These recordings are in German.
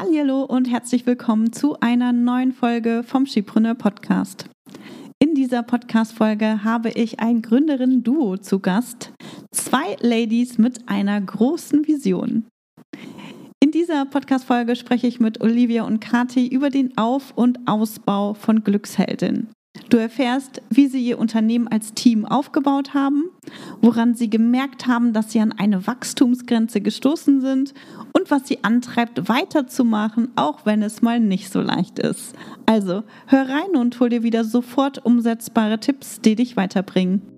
Hallo und herzlich willkommen zu einer neuen Folge vom Skipreneur Podcast. In dieser Podcast-Folge habe ich ein Gründerin-Duo zu Gast. Zwei Ladies mit einer großen Vision. In dieser Podcast-Folge spreche ich mit Olivia und Kati über den Auf- und Ausbau von Glücksheldin. Du erfährst, wie sie ihr Unternehmen als Team aufgebaut haben, woran sie gemerkt haben, dass sie an eine Wachstumsgrenze gestoßen sind und was sie antreibt, weiterzumachen, auch wenn es mal nicht so leicht ist. Also, hör rein und hol dir wieder sofort umsetzbare Tipps, die dich weiterbringen.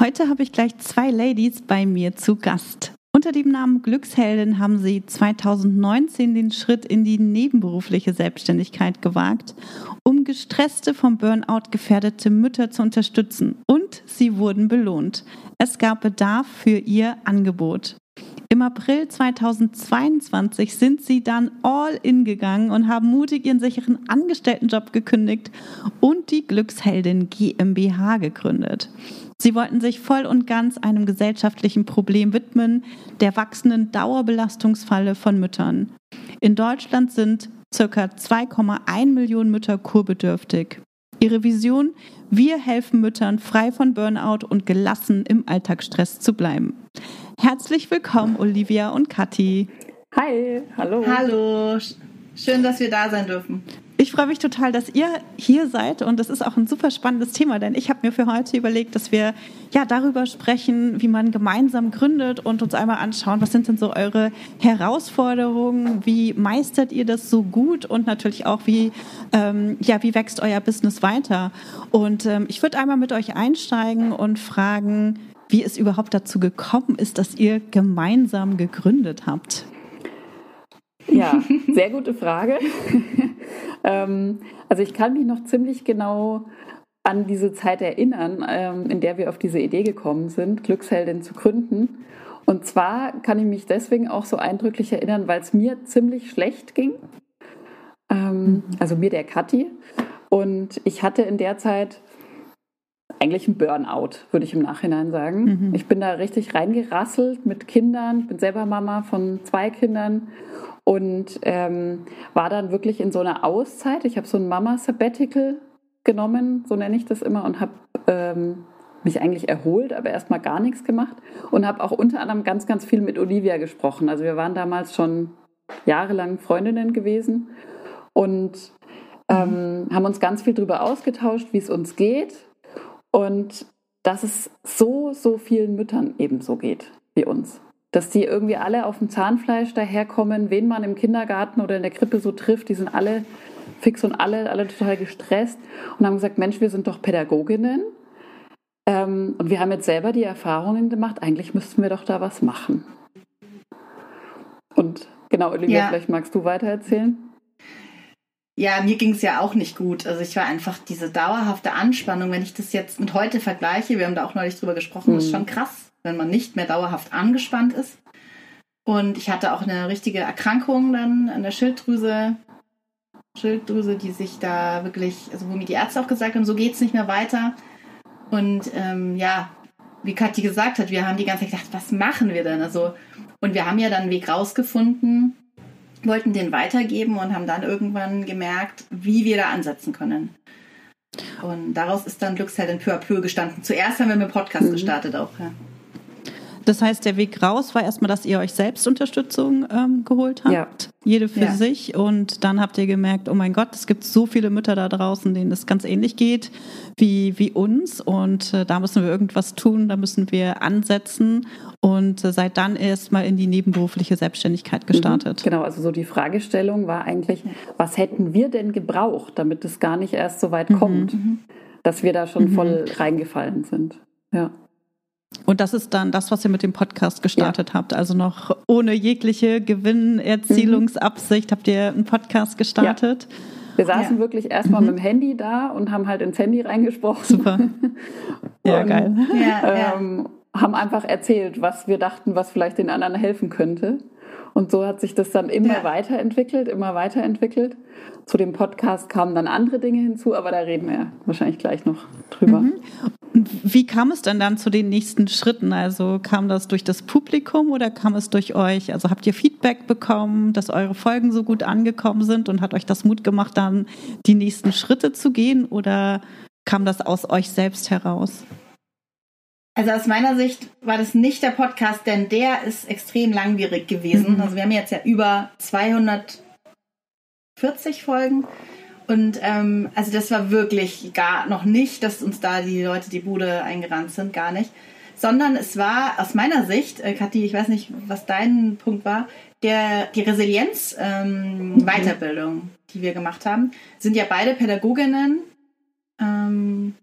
Heute habe ich gleich zwei Ladies bei mir zu Gast. Unter dem Namen Glücksheldin haben sie 2019 den Schritt in die nebenberufliche Selbstständigkeit gewagt, um gestresste, vom Burnout gefährdete Mütter zu unterstützen. Und sie wurden belohnt. Es gab Bedarf für ihr Angebot. Im April 2022 sind sie dann all in gegangen und haben mutig ihren sicheren Angestelltenjob gekündigt und die Glücksheldin GmbH gegründet. Sie wollten sich voll und ganz einem gesellschaftlichen Problem widmen, der wachsenden Dauerbelastungsfalle von Müttern. In Deutschland sind ca. 2,1 Millionen Mütter kurbedürftig. Ihre Vision, wir helfen Müttern frei von Burnout und gelassen im Alltagsstress zu bleiben. Herzlich willkommen, Olivia und Kathi. Hi, hallo. Hallo, schön, dass wir da sein dürfen. Ich freue mich total, dass ihr hier seid und das ist auch ein super spannendes Thema, denn ich habe mir für heute überlegt, dass wir ja darüber sprechen, wie man gemeinsam gründet und uns einmal anschauen, was sind denn so eure Herausforderungen, wie meistert ihr das so gut und natürlich auch wie ähm, ja wie wächst euer Business weiter. Und ähm, ich würde einmal mit euch einsteigen und fragen, wie es überhaupt dazu gekommen ist, dass ihr gemeinsam gegründet habt. Ja, sehr gute Frage. ähm, also ich kann mich noch ziemlich genau an diese Zeit erinnern, ähm, in der wir auf diese Idee gekommen sind, Glücksheldin zu gründen. Und zwar kann ich mich deswegen auch so eindrücklich erinnern, weil es mir ziemlich schlecht ging. Ähm, mhm. also mir der Kathi. Und ich hatte in der Zeit eigentlich ein Burnout, würde ich im Nachhinein sagen. Mhm. Ich bin da richtig reingerasselt mit Kindern. Ich bin selber Mama von zwei Kindern und ähm, war dann wirklich in so einer Auszeit. Ich habe so ein Mama-Sabbatical genommen, so nenne ich das immer, und habe ähm, mich eigentlich erholt, aber erstmal gar nichts gemacht und habe auch unter anderem ganz, ganz viel mit Olivia gesprochen. Also wir waren damals schon jahrelang Freundinnen gewesen und ähm, haben uns ganz viel darüber ausgetauscht, wie es uns geht und dass es so, so vielen Müttern ebenso geht wie uns dass die irgendwie alle auf dem Zahnfleisch daherkommen, wen man im Kindergarten oder in der Krippe so trifft, die sind alle fix und alle, alle total gestresst und haben gesagt, Mensch, wir sind doch Pädagoginnen ähm, und wir haben jetzt selber die Erfahrungen gemacht, eigentlich müssten wir doch da was machen. Und genau, Olivia, ja. vielleicht magst du weiter erzählen. Ja, mir ging es ja auch nicht gut. Also ich war einfach diese dauerhafte Anspannung, wenn ich das jetzt mit heute vergleiche, wir haben da auch neulich drüber gesprochen, mhm. ist schon krass wenn man nicht mehr dauerhaft angespannt ist. Und ich hatte auch eine richtige Erkrankung dann an der Schilddrüse, Schilddrüse, die sich da wirklich, also wo mir die Ärzte auch gesagt haben, so geht es nicht mehr weiter. Und ähm, ja, wie Kathi gesagt hat, wir haben die ganze Zeit gedacht, was machen wir denn? Also, und wir haben ja dann einen Weg rausgefunden, wollten den weitergeben und haben dann irgendwann gemerkt, wie wir da ansetzen können. Und daraus ist dann Glücksheldin peu à peu gestanden. Zuerst haben wir mit dem Podcast mhm. gestartet auch. Ja. Das heißt, der Weg raus war erstmal, dass ihr euch selbst Unterstützung ähm, geholt habt, ja. jede für ja. sich. Und dann habt ihr gemerkt, oh mein Gott, es gibt so viele Mütter da draußen, denen es ganz ähnlich geht wie, wie uns. Und äh, da müssen wir irgendwas tun, da müssen wir ansetzen. Und äh, seid dann erstmal in die nebenberufliche Selbstständigkeit mhm. gestartet. Mhm, genau, also so die Fragestellung war eigentlich, was hätten wir denn gebraucht, damit es gar nicht erst so weit mhm. kommt, mhm. dass wir da schon mhm. voll reingefallen sind. Ja. Und das ist dann das, was ihr mit dem Podcast gestartet ja. habt. Also noch ohne jegliche Gewinnerzielungsabsicht habt ihr einen Podcast gestartet. Ja. Wir saßen ja. wirklich erstmal mhm. mit dem Handy da und haben halt ins Handy reingesprochen. Super. Ja, und, geil. Ähm, haben einfach erzählt, was wir dachten, was vielleicht den anderen helfen könnte. Und so hat sich das dann immer ja. weiterentwickelt, immer weiterentwickelt. Zu dem Podcast kamen dann andere Dinge hinzu, aber da reden wir wahrscheinlich gleich noch drüber. Mhm. Wie kam es denn dann zu den nächsten Schritten? Also kam das durch das Publikum oder kam es durch euch? Also habt ihr Feedback bekommen, dass eure Folgen so gut angekommen sind und hat euch das Mut gemacht, dann die nächsten Schritte zu gehen oder kam das aus euch selbst heraus? Also aus meiner Sicht war das nicht der Podcast, denn der ist extrem langwierig gewesen. Mhm. Also wir haben jetzt ja über 240 Folgen. Und ähm, also das war wirklich gar noch nicht, dass uns da die Leute die Bude eingerannt sind, gar nicht. Sondern es war aus meiner Sicht, äh, Kathi, ich weiß nicht, was dein Punkt war, der, die Resilienz-Weiterbildung, ähm, mhm. die wir gemacht haben, sind ja beide Pädagoginnen. Ähm,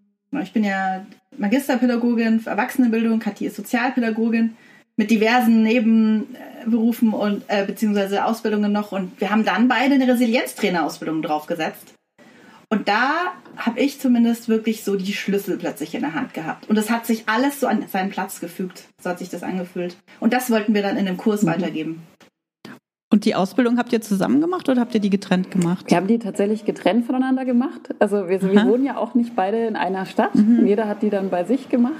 ich bin ja Magisterpädagogin für Erwachsenenbildung, Kathi ist Sozialpädagogin mit diversen Nebenberufen und äh, beziehungsweise Ausbildungen noch. Und wir haben dann beide eine Resilienztrainerausbildung draufgesetzt. Und da habe ich zumindest wirklich so die Schlüssel plötzlich in der Hand gehabt. Und es hat sich alles so an seinen Platz gefügt. So hat sich das angefühlt. Und das wollten wir dann in dem Kurs mhm. weitergeben. Und die Ausbildung habt ihr zusammen gemacht oder habt ihr die getrennt gemacht? Wir haben die tatsächlich getrennt voneinander gemacht. Also wir, wir wohnen ja auch nicht beide in einer Stadt. Mhm. Jeder hat die dann bei sich gemacht.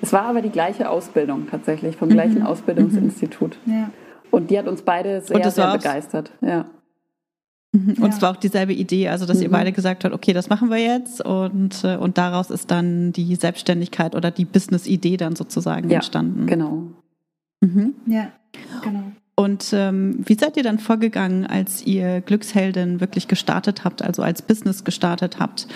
Es war aber die gleiche Ausbildung tatsächlich, vom mhm. gleichen Ausbildungsinstitut. Mhm. Ja. Und die hat uns beide sehr, sehr begeistert. Ja. Mhm. Und ja. es war auch dieselbe Idee, also dass mhm. ihr beide gesagt habt, okay, das machen wir jetzt und, äh, und daraus ist dann die Selbstständigkeit oder die Business-Idee dann sozusagen ja, entstanden. Genau. Mhm. Ja, genau. Und ähm, wie seid ihr dann vorgegangen, als ihr Glücksheldin wirklich gestartet habt, also als Business gestartet habt?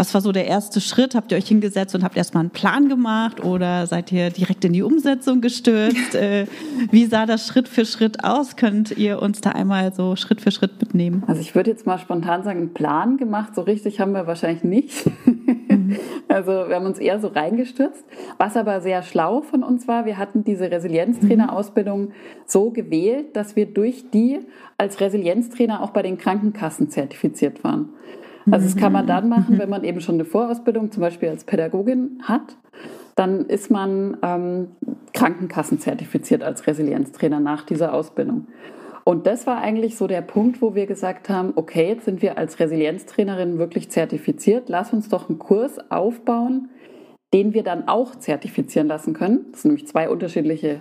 Was war so der erste Schritt? Habt ihr euch hingesetzt und habt erstmal einen Plan gemacht oder seid ihr direkt in die Umsetzung gestürzt? äh, wie sah das Schritt für Schritt aus? Könnt ihr uns da einmal so Schritt für Schritt mitnehmen? Also ich würde jetzt mal spontan sagen, einen Plan gemacht. So richtig haben wir wahrscheinlich nicht. Mhm. also wir haben uns eher so reingestürzt. Was aber sehr schlau von uns war, wir hatten diese Resilienztrainer-Ausbildung so gewählt, dass wir durch die als Resilienztrainer auch bei den Krankenkassen zertifiziert waren. Also das kann man dann machen, wenn man eben schon eine Vorausbildung zum Beispiel als Pädagogin hat. Dann ist man ähm, Krankenkassenzertifiziert als Resilienztrainer nach dieser Ausbildung. Und das war eigentlich so der Punkt, wo wir gesagt haben, okay, jetzt sind wir als Resilienztrainerin wirklich zertifiziert. Lass uns doch einen Kurs aufbauen, den wir dann auch zertifizieren lassen können. Das sind nämlich zwei unterschiedliche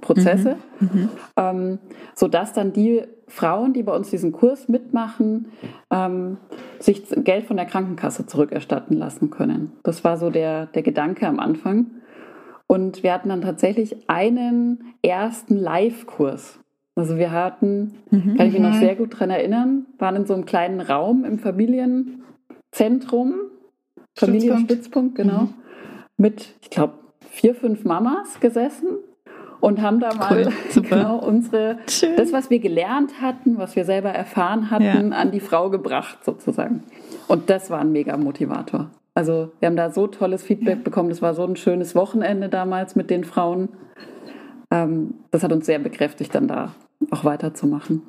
Prozesse, mhm. mhm. ähm, sodass dann die Frauen, die bei uns diesen Kurs mitmachen, ähm, sich Geld von der Krankenkasse zurückerstatten lassen können. Das war so der, der Gedanke am Anfang. Und wir hatten dann tatsächlich einen ersten Live-Kurs. Also wir hatten, mhm. kann ich mich noch sehr gut daran erinnern, waren in so einem kleinen Raum im Familienzentrum, Familienstützpunkt, genau, mhm. mit, ich glaube, vier, fünf Mamas gesessen und haben da mal cool, genau unsere, Schön. das, was wir gelernt hatten, was wir selber erfahren hatten, ja. an die Frau gebracht sozusagen. Und das war ein mega Motivator. Also wir haben da so tolles Feedback ja. bekommen. Das war so ein schönes Wochenende damals mit den Frauen. Ähm, das hat uns sehr bekräftigt, dann da auch weiterzumachen.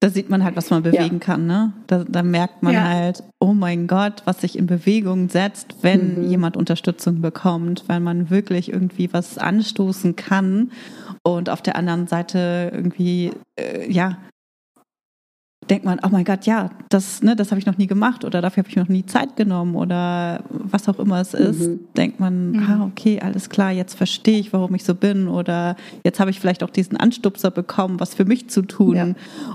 Da sieht man halt, was man bewegen ja. kann, ne? Da, da merkt man ja. halt, oh mein Gott, was sich in Bewegung setzt, wenn mhm. jemand Unterstützung bekommt, weil man wirklich irgendwie was anstoßen kann und auf der anderen Seite irgendwie, äh, ja, denkt man, oh mein Gott, ja, das, ne, das habe ich noch nie gemacht oder dafür habe ich noch nie Zeit genommen oder was auch immer es ist, mhm. denkt man, mhm. ah, okay, alles klar, jetzt verstehe ich, warum ich so bin oder jetzt habe ich vielleicht auch diesen Anstupser bekommen, was für mich zu tun, ja.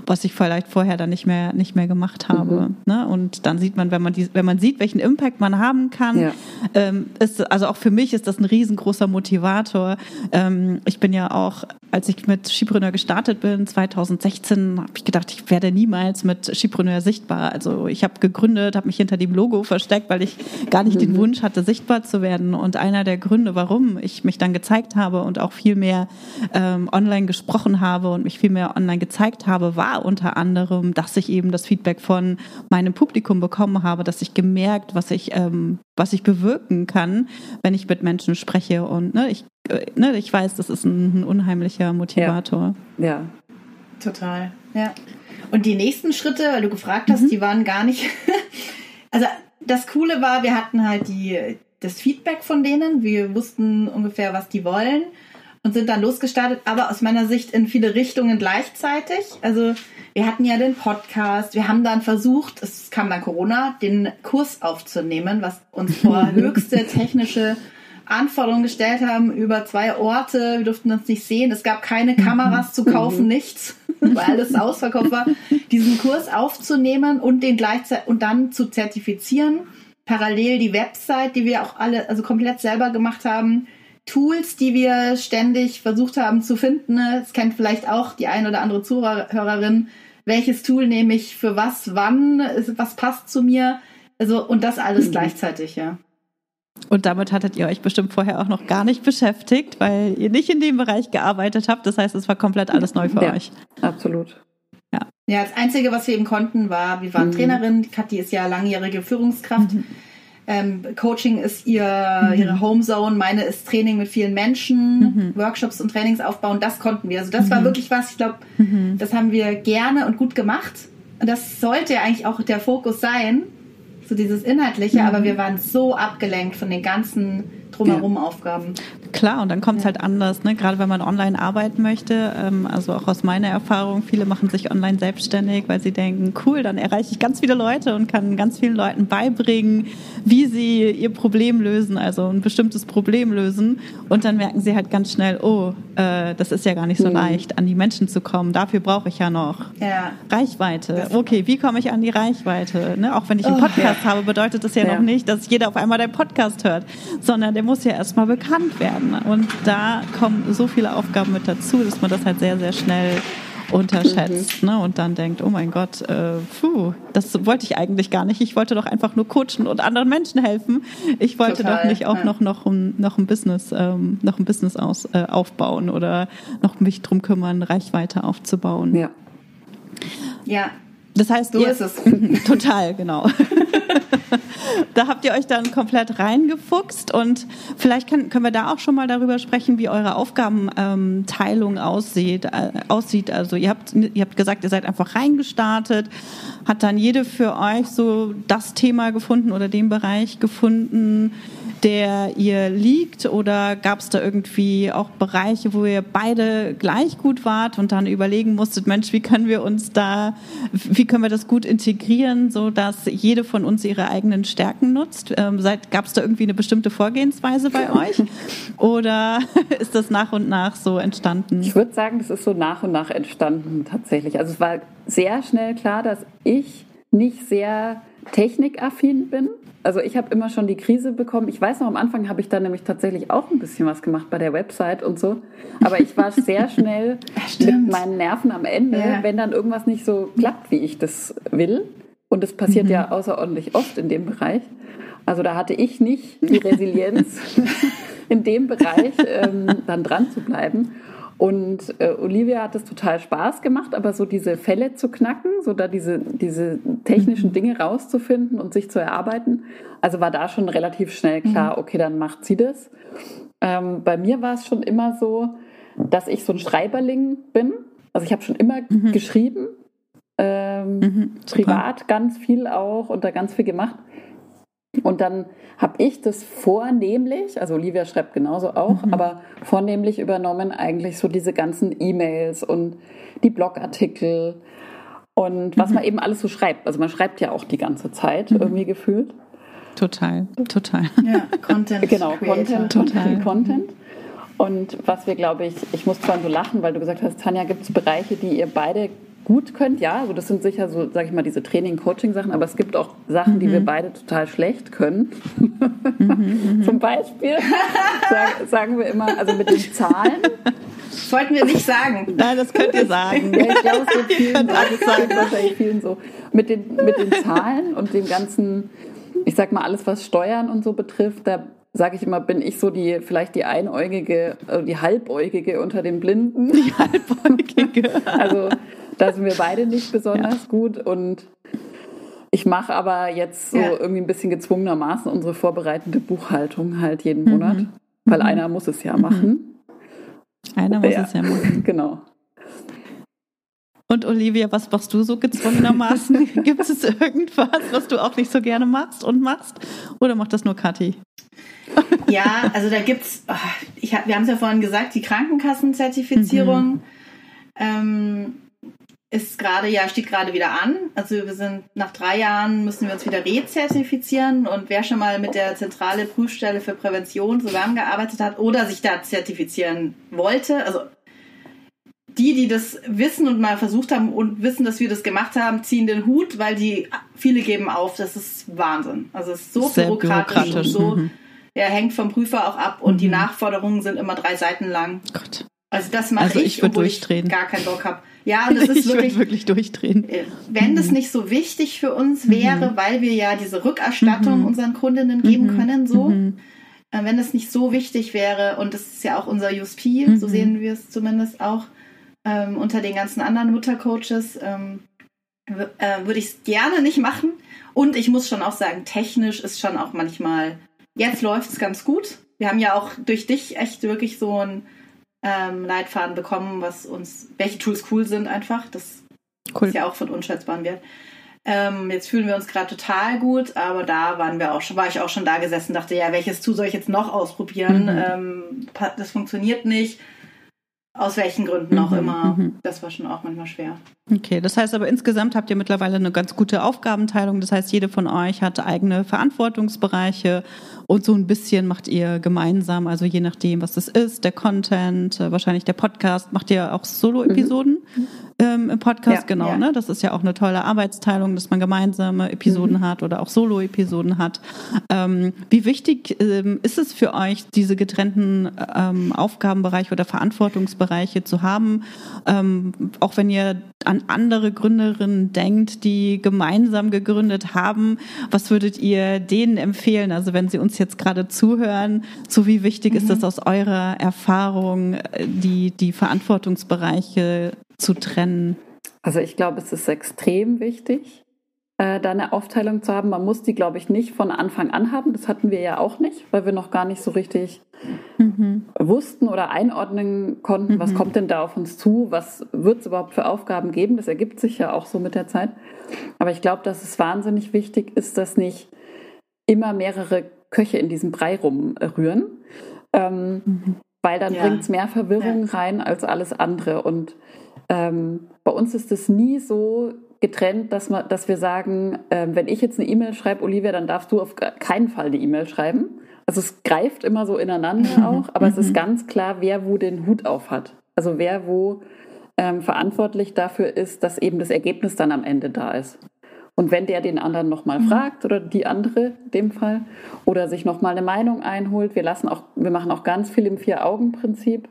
was ich vielleicht vorher dann nicht mehr, nicht mehr gemacht habe. Mhm. Ne? Und dann sieht man, wenn man die, wenn man sieht, welchen Impact man haben kann, ja. ähm, ist, also auch für mich ist das ein riesengroßer Motivator. Ähm, ich bin ja auch, als ich mit Skipreneur gestartet bin, 2016, habe ich gedacht, ich werde niemals mit Skipreneur sichtbar. Also ich habe gegründet, habe mich hinter dem Logo versteckt, weil ich gar nicht mhm. den Wunsch hatte, sichtbar zu werden. Und einer der Gründe, warum ich mich dann gezeigt habe und auch viel mehr ähm, online gesprochen habe und mich viel mehr online gezeigt habe, war unter anderem, dass ich eben das Feedback von meinem Publikum bekommen habe, dass ich gemerkt, was ich, ähm, was ich bewirken kann, wenn ich mit Menschen spreche. Und ne, ich, äh, ne, ich weiß, das ist ein, ein unheimlicher Motivator. Ja. ja. Total, ja. Und die nächsten Schritte, weil du gefragt hast, mhm. die waren gar nicht. also das Coole war, wir hatten halt die, das Feedback von denen. Wir wussten ungefähr, was die wollen und sind dann losgestartet, aber aus meiner Sicht in viele Richtungen gleichzeitig. Also wir hatten ja den Podcast, wir haben dann versucht, es kam dann Corona, den Kurs aufzunehmen, was uns vor höchste technische Anforderungen gestellt haben über zwei Orte. Wir durften uns nicht sehen. Es gab keine Kameras zu kaufen, nichts, weil alles ausverkauft war. Diesen Kurs aufzunehmen und den gleichzeitig und dann zu zertifizieren. Parallel die Website, die wir auch alle, also komplett selber gemacht haben. Tools, die wir ständig versucht haben zu finden. Das kennt vielleicht auch die ein oder andere Zuhörerin. Welches Tool nehme ich für was, wann, was passt zu mir? Also, und das alles mhm. gleichzeitig, ja. Und damit hattet ihr euch bestimmt vorher auch noch gar nicht beschäftigt, weil ihr nicht in dem Bereich gearbeitet habt. Das heißt, es war komplett alles neu für ja, euch. Absolut. Ja. ja, das Einzige, was wir eben konnten, war, wir waren mhm. Trainerin. Kathi ist ja langjährige Führungskraft. Mhm. Ähm, Coaching ist ihr, mhm. ihre Homezone, meine ist Training mit vielen Menschen, mhm. Workshops und Trainings aufbauen, das konnten wir. Also das war mhm. wirklich was, ich glaube, mhm. das haben wir gerne und gut gemacht. Und das sollte ja eigentlich auch der Fokus sein, so dieses Inhaltliche, aber wir waren so abgelenkt von den ganzen drumherum ja. Aufgaben. Klar, und dann kommt es ja. halt anders, ne? gerade wenn man online arbeiten möchte. Ähm, also auch aus meiner Erfahrung, viele machen sich online selbstständig, weil sie denken, cool, dann erreiche ich ganz viele Leute und kann ganz vielen Leuten beibringen, wie sie ihr Problem lösen, also ein bestimmtes Problem lösen. Und dann merken sie halt ganz schnell, oh, äh, das ist ja gar nicht so mhm. leicht, an die Menschen zu kommen. Dafür brauche ich ja noch ja. Reichweite. Okay, wie komme ich an die Reichweite? Ne? Auch wenn ich einen oh, Podcast oh, habe, bedeutet das ja, noch nicht, dass jeder auf einmal deinen Podcast hört, sondern der muss ja erstmal bekannt werden. Und da kommen so viele Aufgaben mit dazu, dass man das halt sehr, sehr schnell unterschätzt mhm. ne? und dann denkt, oh mein Gott, äh, puh, das wollte ich eigentlich gar nicht. Ich wollte doch einfach nur coachen und anderen Menschen helfen. Ich wollte Total, doch nicht auch ja. noch, noch, ein, noch ein Business, ähm, noch ein Business aus, äh, aufbauen oder noch mich drum kümmern, Reichweite aufzubauen. Ja. Ja. Das heißt, so ihr, ist es. total, genau. da habt ihr euch dann komplett reingefuchst und vielleicht kann, können wir da auch schon mal darüber sprechen, wie eure Aufgabenteilung aussieht, äh, aussieht. Also ihr habt, ihr habt gesagt, ihr seid einfach reingestartet. Hat dann jede für euch so das Thema gefunden oder den Bereich gefunden, der ihr liegt? Oder gab es da irgendwie auch Bereiche, wo ihr beide gleich gut wart und dann überlegen musstet, Mensch, wie können wir uns da, wie können wir das gut integrieren, so dass jede von uns ihre eigenen Stärken nutzt? Ähm, gab es da irgendwie eine bestimmte Vorgehensweise bei euch? Oder ist das nach und nach so entstanden? Ich würde sagen, das ist so nach und nach entstanden tatsächlich. Also es war sehr schnell klar, dass ich nicht sehr technikaffin bin also ich habe immer schon die Krise bekommen. Ich weiß noch, am Anfang habe ich da nämlich tatsächlich auch ein bisschen was gemacht bei der Website und so. Aber ich war sehr schnell mit meinen Nerven am Ende, ja. wenn dann irgendwas nicht so klappt, wie ich das will. Und das passiert mhm. ja außerordentlich oft in dem Bereich. Also da hatte ich nicht die Resilienz, in dem Bereich ähm, dann dran zu bleiben. Und äh, Olivia hat es total Spaß gemacht, aber so diese Fälle zu knacken, so da diese, diese technischen Dinge rauszufinden und sich zu erarbeiten, also war da schon relativ schnell klar, mhm. okay, dann macht sie das. Ähm, bei mir war es schon immer so, dass ich so ein Schreiberling bin. Also ich habe schon immer mhm. geschrieben, ähm, mhm, privat ganz viel auch und da ganz viel gemacht. Und dann habe ich das vornehmlich, also Olivia schreibt genauso auch, mhm. aber vornehmlich übernommen eigentlich so diese ganzen E-Mails und die Blogartikel Und was mhm. man eben alles so schreibt. Also man schreibt ja auch die ganze Zeit mhm. irgendwie gefühlt. Total, total. Ja, Content. genau, Content, total. Content. Und was wir, glaube ich, ich muss zwar so lachen, weil du gesagt hast, Tanja, gibt es Bereiche, die ihr beide gut könnt? Ja, also das sind sicher so, sage ich mal, diese Training-Coaching-Sachen, aber es gibt auch Sachen, mhm. die wir mhm. beide total schlecht können. Mhm, mhm, Zum Beispiel sag, sagen wir immer, also mit den Zahlen. Das wollten wir nicht sagen. Nein, das könnt ihr sagen. Ja, ich glaube, es wird vielen, alles sagen, wahrscheinlich vielen so. Mit den, mit den Zahlen und dem ganzen, ich sag mal, alles, was Steuern und so betrifft, da sage ich immer, bin ich so die vielleicht die einäugige, äh, die halbäugige unter den Blinden. Die halbäugige. also da sind wir beide nicht besonders ja. gut und ich mache aber jetzt so ja. irgendwie ein bisschen gezwungenermaßen unsere vorbereitende Buchhaltung halt jeden mhm. Monat, weil mhm. einer muss es ja machen. Einer muss ja. es ja machen. Genau. Und Olivia, was machst du so gezwungenermaßen? Gibt es irgendwas, was du auch nicht so gerne machst und machst? Oder macht das nur Kathi? Ja, also da gibt's, oh, ich hab, wir haben es ja vorhin gesagt, die Krankenkassenzertifizierung mhm. ähm, ist gerade, ja, steht gerade wieder an. Also wir sind nach drei Jahren müssen wir uns wieder rezertifizieren und wer schon mal mit der zentrale Prüfstelle für Prävention zusammengearbeitet hat oder sich da zertifizieren wollte, also die, die das wissen und mal versucht haben und wissen, dass wir das gemacht haben, ziehen den Hut, weil die viele geben auf. Das ist Wahnsinn. Also es ist so bürokratisch, bürokratisch, und so. Mhm. Ja, hängt vom Prüfer auch ab und mhm. die Nachforderungen sind immer drei Seiten lang. Gott. Also das mache also ich, ich obwohl durchdrehen. ich gar keinen Bock habe. Ja, und das ist ich wirklich, wirklich durchdrehen. Äh, wenn mhm. das nicht so wichtig für uns wäre, mhm. weil wir ja diese Rückerstattung mhm. unseren Kundinnen geben mhm. können, so, mhm. äh, wenn das nicht so wichtig wäre, und das ist ja auch unser USP, so sehen wir es zumindest auch, ähm, unter den ganzen anderen Muttercoaches, ähm, äh, würde ich es gerne nicht machen. Und ich muss schon auch sagen, technisch ist schon auch manchmal, jetzt läuft es ganz gut. Wir haben ja auch durch dich echt wirklich so ein ähm, Leitfaden bekommen, was uns, welche Tools cool sind einfach. Das cool. ist ja auch von unschätzbarem Wert. Ähm, jetzt fühlen wir uns gerade total gut, aber da waren wir auch schon, war ich auch schon da gesessen, dachte, ja, welches Tool soll ich jetzt noch ausprobieren? Mhm. Ähm, das funktioniert nicht. Aus welchen Gründen auch mhm, immer. Mhm. Das war schon auch manchmal schwer. Okay, das heißt aber insgesamt habt ihr mittlerweile eine ganz gute Aufgabenteilung. Das heißt, jede von euch hat eigene Verantwortungsbereiche und so ein bisschen macht ihr gemeinsam, also je nachdem, was das ist, der Content, äh, wahrscheinlich der Podcast, macht ihr auch Solo-Episoden mhm. ähm, im Podcast, ja, genau. Ja. Ne? Das ist ja auch eine tolle Arbeitsteilung, dass man gemeinsame Episoden mhm. hat oder auch Solo-Episoden hat. Ähm, wie wichtig ähm, ist es für euch, diese getrennten ähm, Aufgabenbereiche oder Verantwortungsbereiche zu haben, ähm, auch wenn ihr an andere Gründerinnen denkt, die gemeinsam gegründet haben? Was würdet ihr denen empfehlen? Also wenn sie uns jetzt gerade zuhören, so wie wichtig mhm. ist es aus eurer Erfahrung, die, die Verantwortungsbereiche zu trennen? Also ich glaube, es ist extrem wichtig, äh, da eine Aufteilung zu haben. Man muss die, glaube ich, nicht von Anfang an haben. Das hatten wir ja auch nicht, weil wir noch gar nicht so richtig mhm. wussten oder einordnen konnten, mhm. was kommt denn da auf uns zu, was wird es überhaupt für Aufgaben geben. Das ergibt sich ja auch so mit der Zeit. Aber ich glaube, dass es wahnsinnig wichtig ist, dass nicht immer mehrere Köche in diesem Brei rumrühren, ähm, mhm. weil dann ja. bringt es mehr Verwirrung ja. rein als alles andere. Und ähm, bei uns ist es nie so getrennt, dass, man, dass wir sagen, äh, wenn ich jetzt eine E-Mail schreibe, Olivia, dann darfst du auf keinen Fall die E-Mail schreiben. Also es greift immer so ineinander auch, aber es ist mhm. ganz klar, wer wo den Hut auf hat. Also wer wo ähm, verantwortlich dafür ist, dass eben das Ergebnis dann am Ende da ist. Und wenn der den anderen nochmal mhm. fragt oder die andere in dem Fall oder sich nochmal eine Meinung einholt, wir lassen auch, wir machen auch ganz viel im Vier-Augen-Prinzip,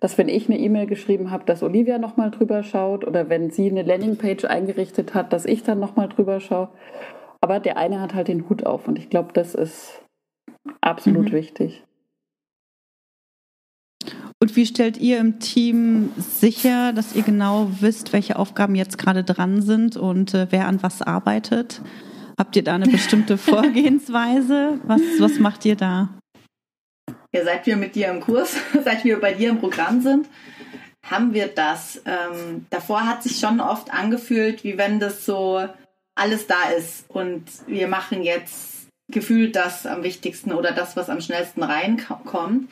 dass wenn ich eine E-Mail geschrieben habe, dass Olivia nochmal drüber schaut oder wenn sie eine Landingpage eingerichtet hat, dass ich dann nochmal drüber schaue. Aber der eine hat halt den Hut auf und ich glaube, das ist absolut mhm. wichtig. Und wie stellt ihr im Team sicher, dass ihr genau wisst, welche Aufgaben jetzt gerade dran sind und äh, wer an was arbeitet? Habt ihr da eine bestimmte Vorgehensweise? Was, was macht ihr da? Ja, seit wir mit dir im Kurs, seit wir bei dir im Programm sind, haben wir das. Ähm, davor hat sich schon oft angefühlt, wie wenn das so alles da ist und wir machen jetzt gefühlt das am wichtigsten oder das, was am schnellsten reinkommt.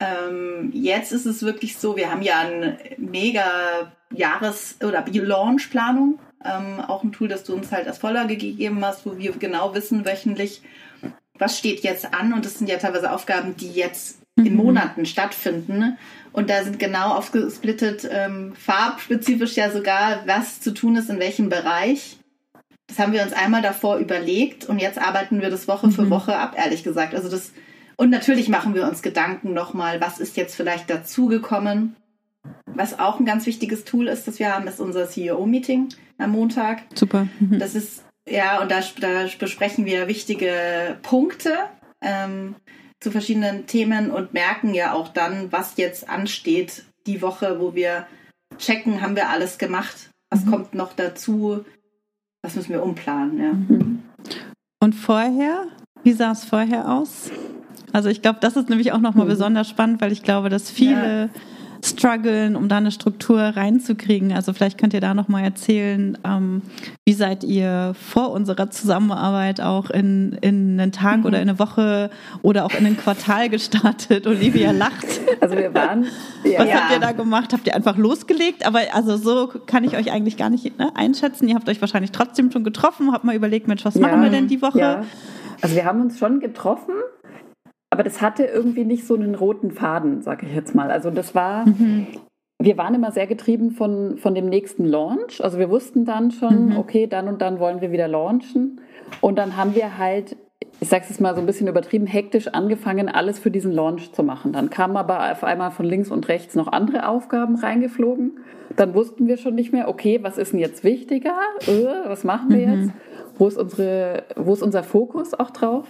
Ähm, jetzt ist es wirklich so, wir haben ja eine mega Jahres- oder Launch-Planung Ähm, auch ein Tool, das du uns halt als Vorlage gegeben hast, wo wir genau wissen wöchentlich, was steht jetzt an. Und das sind ja teilweise Aufgaben, die jetzt in mhm. Monaten stattfinden. Und da sind genau aufgesplittet, ähm, farbspezifisch ja sogar, was zu tun ist in welchem Bereich. Das haben wir uns einmal davor überlegt und jetzt arbeiten wir das Woche mhm. für Woche ab, ehrlich gesagt. Also das, und natürlich machen wir uns Gedanken nochmal, was ist jetzt vielleicht dazugekommen. Was auch ein ganz wichtiges Tool ist, das wir haben, ist unser CEO-Meeting am Montag. Super. Mhm. Das ist, ja, und da, da besprechen wir wichtige Punkte. Ähm, zu verschiedenen Themen und merken ja auch dann, was jetzt ansteht die Woche, wo wir checken, haben wir alles gemacht, was mhm. kommt noch dazu, was müssen wir umplanen. Ja. Mhm. Und vorher, wie sah es vorher aus? Also ich glaube, das ist nämlich auch nochmal mhm. besonders spannend, weil ich glaube, dass viele ja strugglen, um da eine Struktur reinzukriegen. Also vielleicht könnt ihr da nochmal erzählen, ähm, wie seid ihr vor unserer Zusammenarbeit auch in, in einen Tag mhm. oder in eine Woche oder auch in ein Quartal gestartet? Olivia lacht. Also wir waren. Ja. Was habt ihr da gemacht? Habt ihr einfach losgelegt? Aber also so kann ich euch eigentlich gar nicht ne, einschätzen. Ihr habt euch wahrscheinlich trotzdem schon getroffen, habt mal überlegt, Mensch, was ja. machen wir denn die Woche? Ja. Also wir haben uns schon getroffen aber das hatte irgendwie nicht so einen roten Faden, sage ich jetzt mal. Also das war, mhm. wir waren immer sehr getrieben von, von dem nächsten Launch. Also wir wussten dann schon, mhm. okay, dann und dann wollen wir wieder launchen. Und dann haben wir halt, ich sage es mal so ein bisschen übertrieben, hektisch angefangen, alles für diesen Launch zu machen. Dann kamen aber auf einmal von links und rechts noch andere Aufgaben reingeflogen. Dann wussten wir schon nicht mehr, okay, was ist denn jetzt wichtiger? Äh, was machen wir mhm. jetzt? Wo ist, unsere, wo ist unser Fokus auch drauf?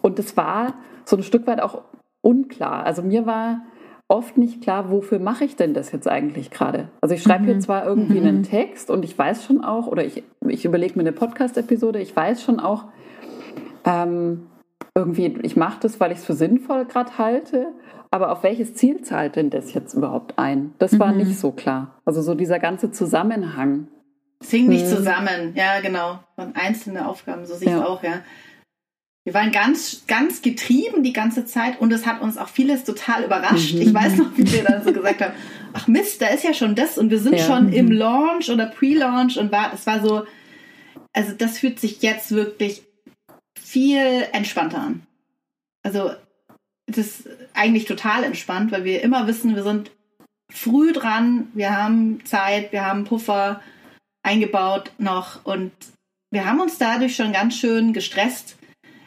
Und das war so ein Stück weit auch unklar. Also mir war oft nicht klar, wofür mache ich denn das jetzt eigentlich gerade? Also ich schreibe mhm. hier zwar irgendwie mhm. einen Text und ich weiß schon auch, oder ich, ich überlege mir eine Podcast-Episode, ich weiß schon auch, ähm, irgendwie, ich mache das, weil ich es für sinnvoll gerade halte, aber auf welches Ziel zahlt denn das jetzt überhaupt ein? Das mhm. war nicht so klar. Also so dieser ganze Zusammenhang. Es hing nicht mhm. zusammen, ja genau. Und einzelne Aufgaben, so sehe ich ja. auch, ja. Wir waren ganz, ganz getrieben die ganze Zeit und es hat uns auch vieles total überrascht. Mhm. Ich weiß noch, wie wir dann so gesagt haben, ach Mist, da ist ja schon das und wir sind ja. schon im mhm. Launch oder Pre-Launch und war, es war so, also das fühlt sich jetzt wirklich viel entspannter an. Also es ist eigentlich total entspannt, weil wir immer wissen, wir sind früh dran, wir haben Zeit, wir haben Puffer eingebaut noch und wir haben uns dadurch schon ganz schön gestresst,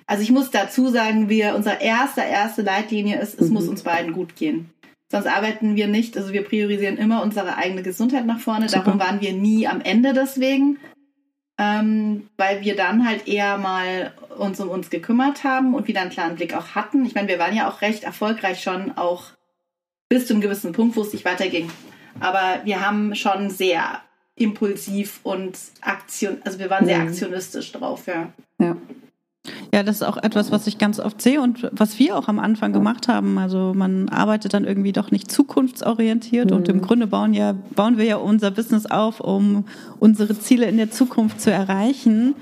also ich muss dazu sagen, wir, unser erster, erste Leitlinie ist, es mhm. muss uns beiden gut gehen. Sonst arbeiten wir nicht. Also wir priorisieren immer unsere eigene Gesundheit nach vorne. Super. Darum waren wir nie am Ende deswegen. Ähm, weil wir dann halt eher mal uns um uns gekümmert haben und wieder einen klaren Blick auch hatten. Ich meine, wir waren ja auch recht erfolgreich schon, auch bis zu einem gewissen Punkt, wo es nicht weiterging. Aber wir haben schon sehr impulsiv und Aktion, also wir waren sehr mhm. aktionistisch drauf, ja. Ja. Ja, das ist auch etwas, was ich ganz oft sehe und was wir auch am Anfang gemacht haben. Also man arbeitet dann irgendwie doch nicht zukunftsorientiert mhm. und im mhm. Grunde bauen ja, bauen wir ja unser Business auf, um unsere Ziele in der Zukunft zu erreichen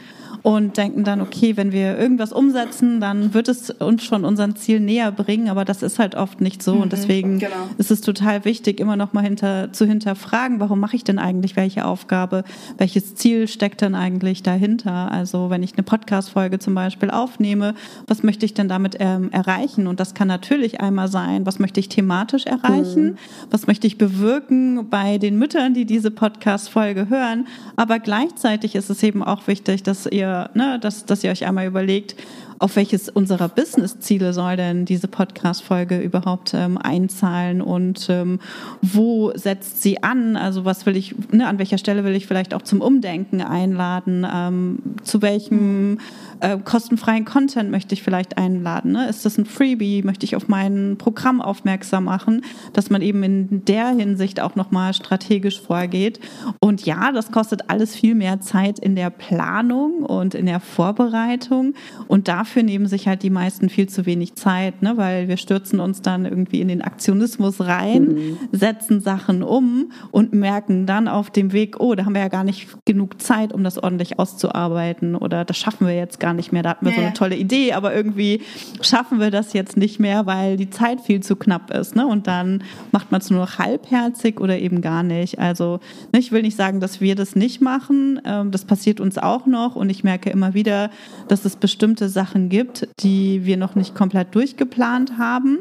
und denken dann, okay, wenn wir irgendwas umsetzen, dann wird es uns schon unseren Ziel näher bringen, aber das ist halt oft nicht so. und mhm, deswegen genau. ist es total wichtig, immer noch mal hinter, zu hinterfragen, warum mache ich denn eigentlich welche Aufgabe? Welches Ziel steckt denn eigentlich dahinter? Also wenn ich eine Podcast-Folge zum Beispiel aufnehme, was möchte ich denn damit ähm, erreichen? Und das kann natürlich einmal sein, was möchte ich thematisch erreichen? Mhm. Was möchte ich bewirken bei den Müttern, die diese Podcast-Folge hören? Aber gleichzeitig ist es eben auch wichtig, dass ihr ne, dass, dass ihr euch einmal überlegt, auf welches unserer Business-Ziele soll denn diese Podcast-Folge überhaupt ähm, einzahlen und ähm, wo setzt sie an? Also was will ich, ne, an welcher Stelle will ich vielleicht auch zum Umdenken einladen? Ähm, zu welchem äh, kostenfreien Content möchte ich vielleicht einladen? Ne? Ist das ein Freebie? Möchte ich auf mein Programm aufmerksam machen, dass man eben in der Hinsicht auch nochmal strategisch vorgeht? Und ja, das kostet alles viel mehr Zeit in der Planung und in der Vorbereitung und da dafür nehmen sich halt die meisten viel zu wenig Zeit, ne? weil wir stürzen uns dann irgendwie in den Aktionismus rein, mhm. setzen Sachen um und merken dann auf dem Weg, oh, da haben wir ja gar nicht genug Zeit, um das ordentlich auszuarbeiten oder das schaffen wir jetzt gar nicht mehr. Da hatten wir ja. so eine tolle Idee, aber irgendwie schaffen wir das jetzt nicht mehr, weil die Zeit viel zu knapp ist. Ne? Und dann macht man es nur noch halbherzig oder eben gar nicht. Also ne, ich will nicht sagen, dass wir das nicht machen. Ähm, das passiert uns auch noch und ich merke immer wieder, dass es bestimmte Sachen gibt, die wir noch nicht komplett durchgeplant haben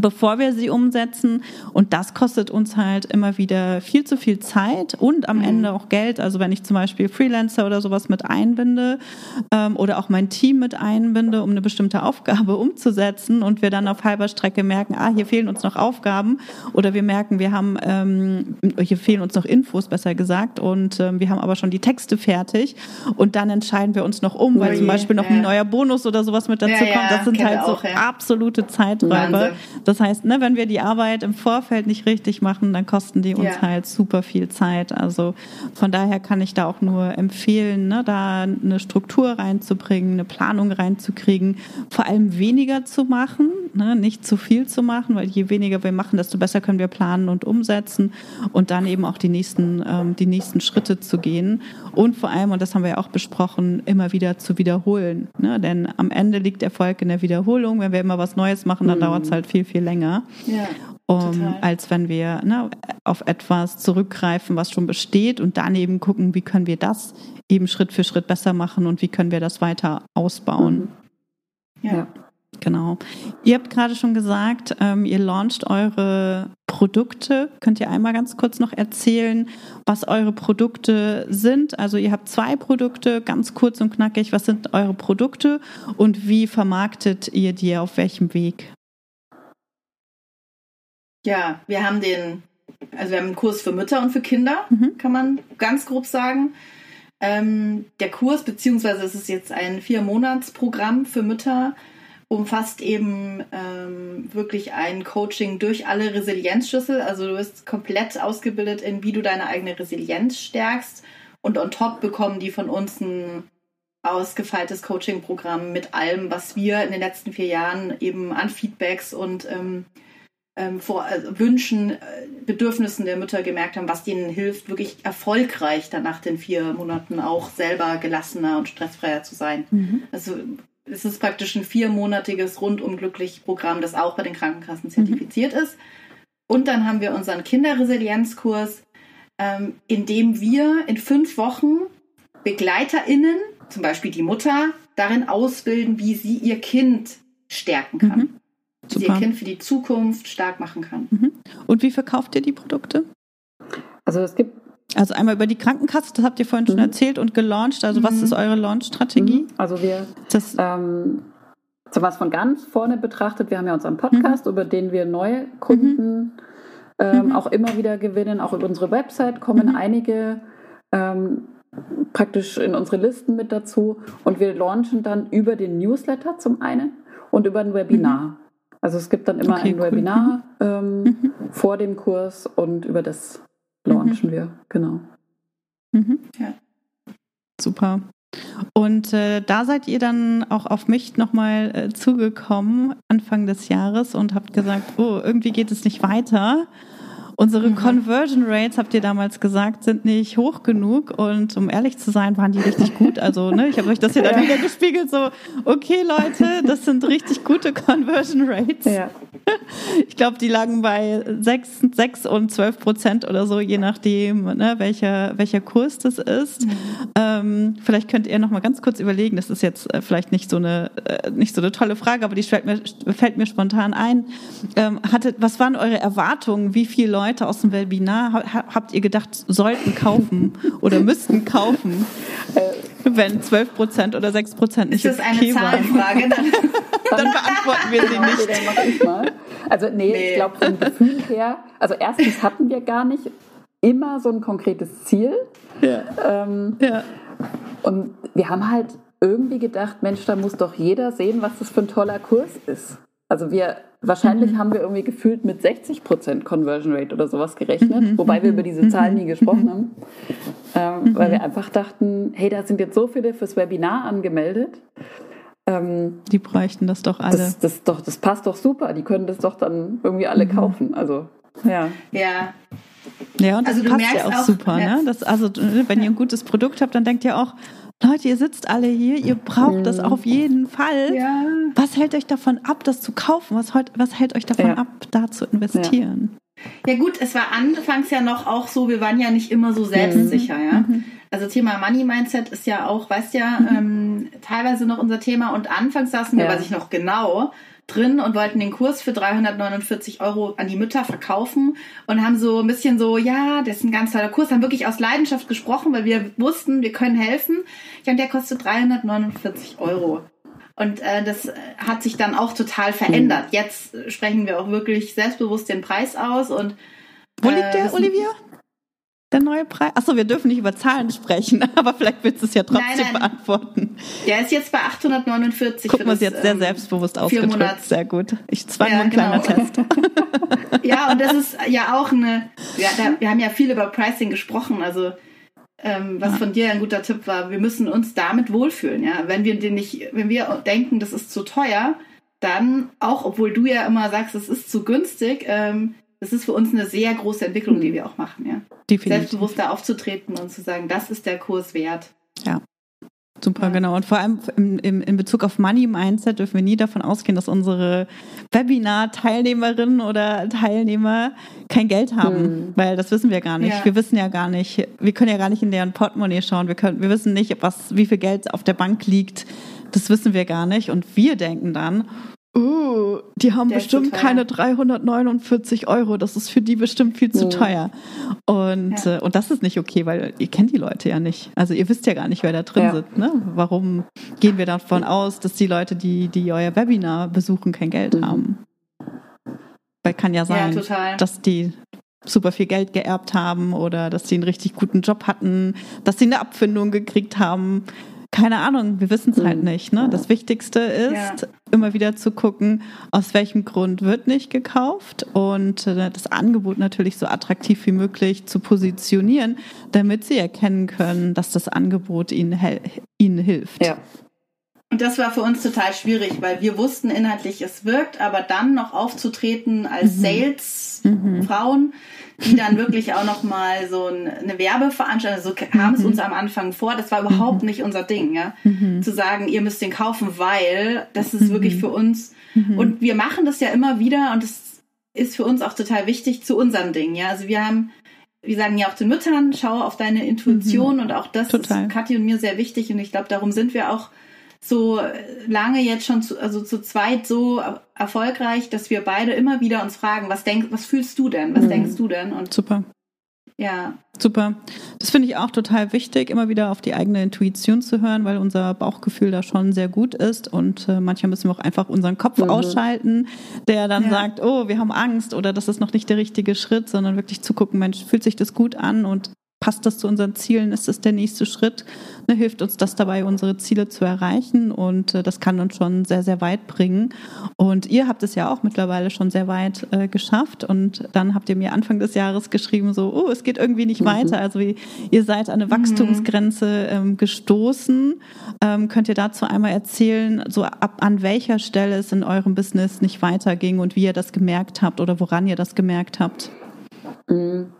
bevor wir sie umsetzen. Und das kostet uns halt immer wieder viel zu viel Zeit und am mhm. Ende auch Geld. Also wenn ich zum Beispiel Freelancer oder sowas mit einbinde ähm, oder auch mein Team mit einbinde, um eine bestimmte Aufgabe umzusetzen und wir dann auf halber Strecke merken, ah, hier fehlen uns noch Aufgaben oder wir merken, wir haben, ähm, hier fehlen uns noch Infos, besser gesagt, und ähm, wir haben aber schon die Texte fertig und dann entscheiden wir uns noch um, weil oh je, zum Beispiel noch ja. ein neuer Bonus oder sowas mit dazu ja, kommt. Das sind halt auch, so absolute Zeiträuber. Wahnsinn. Das heißt, ne, wenn wir die Arbeit im Vorfeld nicht richtig machen, dann kosten die uns ja. halt super viel Zeit. Also von daher kann ich da auch nur empfehlen, ne, da eine Struktur reinzubringen, eine Planung reinzukriegen, vor allem weniger zu machen, ne, nicht zu viel zu machen, weil je weniger wir machen, desto besser können wir planen und umsetzen und dann eben auch die nächsten, ähm, die nächsten Schritte zu gehen und vor allem, und das haben wir ja auch besprochen, immer wieder zu wiederholen. Ne? Denn am Ende liegt Erfolg in der Wiederholung. Wenn wir immer was Neues machen, dann mhm. dauert es halt viel, viel länger. Ja. Um, als wenn wir ne, auf etwas zurückgreifen, was schon besteht und daneben gucken, wie können wir das eben Schritt für Schritt besser machen und wie können wir das weiter ausbauen. Mhm. Ja. Genau. Ihr habt gerade schon gesagt, ähm, ihr launcht eure Produkte. Könnt ihr einmal ganz kurz noch erzählen, was eure Produkte sind? Also ihr habt zwei Produkte, ganz kurz und knackig. Was sind eure Produkte und wie vermarktet ihr die auf welchem Weg? Ja, wir haben den, also wir haben einen Kurs für Mütter und für Kinder, mhm. kann man ganz grob sagen. Ähm, der Kurs, beziehungsweise es ist jetzt ein Vier-Monats-Programm für Mütter, umfasst eben ähm, wirklich ein Coaching durch alle Resilienzschlüssel. Also du bist komplett ausgebildet in, wie du deine eigene Resilienz stärkst. Und on top bekommen die von uns ein ausgefeiltes Coaching-Programm mit allem, was wir in den letzten vier Jahren eben an Feedbacks und ähm, ähm, vor, äh, Wünschen, äh, Bedürfnissen der Mütter gemerkt haben, was denen hilft, wirklich erfolgreich dann nach den vier Monaten auch selber gelassener und stressfreier zu sein. Mhm. Also es ist praktisch ein viermonatiges rundum glücklich Programm, das auch bei den Krankenkassen zertifiziert mhm. ist. Und dann haben wir unseren Kinderresilienzkurs, ähm, in dem wir in fünf Wochen BegleiterInnen, zum Beispiel die Mutter, darin ausbilden, wie sie ihr Kind stärken kann. Mhm. Wie sie ihr Kind für die Zukunft stark machen kann. Mhm. Und wie verkauft ihr die Produkte? Also es gibt also einmal über die Krankenkasse, das habt ihr vorhin mhm. schon erzählt und gelauncht. Also mhm. was ist eure Launch-Strategie? Mhm. Also wir, das, ähm, so was von ganz vorne betrachtet, wir haben ja unseren Podcast, mhm. über den wir neue Kunden mhm. ähm, mhm. auch immer wieder gewinnen. Auch über unsere Website kommen einige ähm, praktisch in unsere Listen mit dazu. Und wir launchen dann über den Newsletter zum einen und über ein Webinar. Also es gibt dann immer okay, ein cool. Webinar ähm, vor dem Kurs und über das launchen mhm. wir, genau. Mhm. Ja. Super. Und äh, da seid ihr dann auch auf mich nochmal äh, zugekommen, Anfang des Jahres, und habt gesagt, oh, irgendwie geht es nicht weiter. Unsere mhm. Conversion Rates, habt ihr damals gesagt, sind nicht hoch genug. Und um ehrlich zu sein, waren die richtig gut. Also, ne, ich habe euch das hier dann wieder gespiegelt, so, okay, Leute, das sind richtig gute Conversion Rates. Ja. Ich glaube, die lagen bei 6, 6 und 12 Prozent oder so, je nachdem, ne, welcher, welcher Kurs das ist. Mhm. Ähm, vielleicht könnt ihr noch mal ganz kurz überlegen, das ist jetzt äh, vielleicht nicht so eine, äh, nicht so eine tolle Frage, aber die fällt mir, fällt mir spontan ein. Ähm, hattet, was waren eure Erwartungen? Wie viele Leute Leute aus dem Webinar habt ihr gedacht, sollten kaufen oder müssten kaufen, wenn 12 Prozent oder 6 Prozent nicht Ist das eine okay Zahlenfrage? Dann, dann beantworten wir sie nicht. Okay, dann mach ich mal. Also nee, nee. ich glaube vom Gefühl her, also erstens hatten wir gar nicht immer so ein konkretes Ziel. Ja. Ähm, ja. Und wir haben halt irgendwie gedacht, Mensch, da muss doch jeder sehen, was das für ein toller Kurs ist. Also wir Wahrscheinlich mhm. haben wir irgendwie gefühlt mit 60 Prozent Conversion Rate oder sowas gerechnet, mhm. wobei wir über diese mhm. Zahlen nie gesprochen mhm. haben, ähm, weil wir einfach dachten, hey, da sind jetzt so viele fürs Webinar angemeldet. Ähm, die bräuchten das doch alle. Das, das, doch, das passt doch super. Die können das doch dann irgendwie alle mhm. kaufen. Also, ja. Ja. Ja, und das also passt ja auch, auch super. Ja. Ne? Das, also, wenn ihr ein gutes Produkt habt, dann denkt ihr auch, Leute, ihr sitzt alle hier, ihr braucht das mhm. auf jeden Fall. Ja. Was hält euch davon ab, das zu kaufen? Was, was hält euch davon ja. ab, da zu investieren? Ja. ja. gut, es war anfangs ja noch auch so, wir waren ja nicht immer so selbstsicher, mhm. ja. Mhm. Also Thema Money Mindset ist ja auch, weißt ja, mhm. ähm, teilweise noch unser Thema und anfangs saßen wir, weiß ich noch genau, drin und wollten den Kurs für 349 Euro an die Mütter verkaufen und haben so ein bisschen so, ja, das ist ein ganz toller Kurs, haben wirklich aus Leidenschaft gesprochen, weil wir wussten, wir können helfen. Ja, und der kostet 349 Euro. Und äh, das hat sich dann auch total verändert. Mhm. Jetzt sprechen wir auch wirklich selbstbewusst den Preis aus und wo liegt der, äh, Olivia? Der neue Preis? Achso, wir dürfen nicht über Zahlen sprechen, aber vielleicht willst du es ja trotzdem nein, nein. beantworten. Der ist jetzt bei 849. Guck mal, sie jetzt sehr ähm, selbstbewusst ausgedrückt. Sehr gut. Ich zwar ja, nur ein genau. kleiner Test. ja, und das ist ja auch eine, ja, da, wir haben ja viel über Pricing gesprochen, also ähm, was ja. von dir ein guter Tipp war, wir müssen uns damit wohlfühlen, ja. Wenn wir den nicht, wenn wir denken, das ist zu teuer, dann auch, obwohl du ja immer sagst, es ist zu günstig, ähm, das ist für uns eine sehr große Entwicklung, die wir auch machen, ja. Definitiv. Selbstbewusster aufzutreten und zu sagen, das ist der Kurs wert. Ja. Super, ja. genau. Und vor allem im, im, in Bezug auf Money Mindset dürfen wir nie davon ausgehen, dass unsere Webinar-Teilnehmerinnen oder Teilnehmer kein Geld haben, hm. weil das wissen wir gar nicht. Ja. Wir wissen ja gar nicht, wir können ja gar nicht in deren Portemonnaie schauen. Wir, können, wir wissen nicht, was, wie viel Geld auf der Bank liegt. Das wissen wir gar nicht. Und wir denken dann, oh, die haben Der bestimmt keine 349 Euro, das ist für die bestimmt viel zu oh. teuer. Und, ja. äh, und das ist nicht okay, weil ihr kennt die Leute ja nicht. Also ihr wisst ja gar nicht, wer da drin ja. sitzt. Ne? Warum gehen wir davon aus, dass die Leute, die, die euer Webinar besuchen, kein Geld mhm. haben? Weil kann ja sein, ja, dass die super viel Geld geerbt haben oder dass sie einen richtig guten Job hatten, dass sie eine Abfindung gekriegt haben keine Ahnung, wir wissen es halt mhm. nicht. Ne? Das Wichtigste ist, ja. immer wieder zu gucken, aus welchem Grund wird nicht gekauft und äh, das Angebot natürlich so attraktiv wie möglich zu positionieren, damit sie erkennen können, dass das Angebot ihnen, ihnen hilft. Ja. Und das war für uns total schwierig, weil wir wussten inhaltlich, es wirkt, aber dann noch aufzutreten als mhm. Sales-Frauen, mhm die dann wirklich auch noch mal so eine Werbeveranstaltung, so kam es mhm. uns am Anfang vor, das war überhaupt mhm. nicht unser Ding, ja, mhm. zu sagen, ihr müsst den kaufen, weil das ist wirklich für uns und wir machen das ja immer wieder und es ist für uns auch total wichtig zu unserem Ding, ja, also wir haben wir sagen ja auch den Müttern, schau auf deine Intuition und auch das Total. ist Kathi und mir sehr wichtig und ich glaube, darum sind wir auch so lange jetzt schon zu, also zu zweit so erfolgreich, dass wir beide immer wieder uns fragen, was denkst, was fühlst du denn? Was mhm. denkst du denn? Und super. Ja. Super. Das finde ich auch total wichtig, immer wieder auf die eigene Intuition zu hören, weil unser Bauchgefühl da schon sehr gut ist. Und äh, manchmal müssen wir auch einfach unseren Kopf mhm. ausschalten, der dann ja. sagt, oh, wir haben Angst oder das ist noch nicht der richtige Schritt, sondern wirklich zu gucken, Mensch, fühlt sich das gut an und passt das zu unseren Zielen? Ist das der nächste Schritt? Ne, hilft uns das dabei, unsere Ziele zu erreichen? Und äh, das kann uns schon sehr, sehr weit bringen. Und ihr habt es ja auch mittlerweile schon sehr weit äh, geschafft. Und dann habt ihr mir Anfang des Jahres geschrieben, so, oh, es geht irgendwie nicht mhm. weiter. Also ihr seid an eine Wachstumsgrenze ähm, gestoßen. Ähm, könnt ihr dazu einmal erzählen, so ab an welcher Stelle es in eurem Business nicht weiterging und wie ihr das gemerkt habt oder woran ihr das gemerkt habt? Mhm.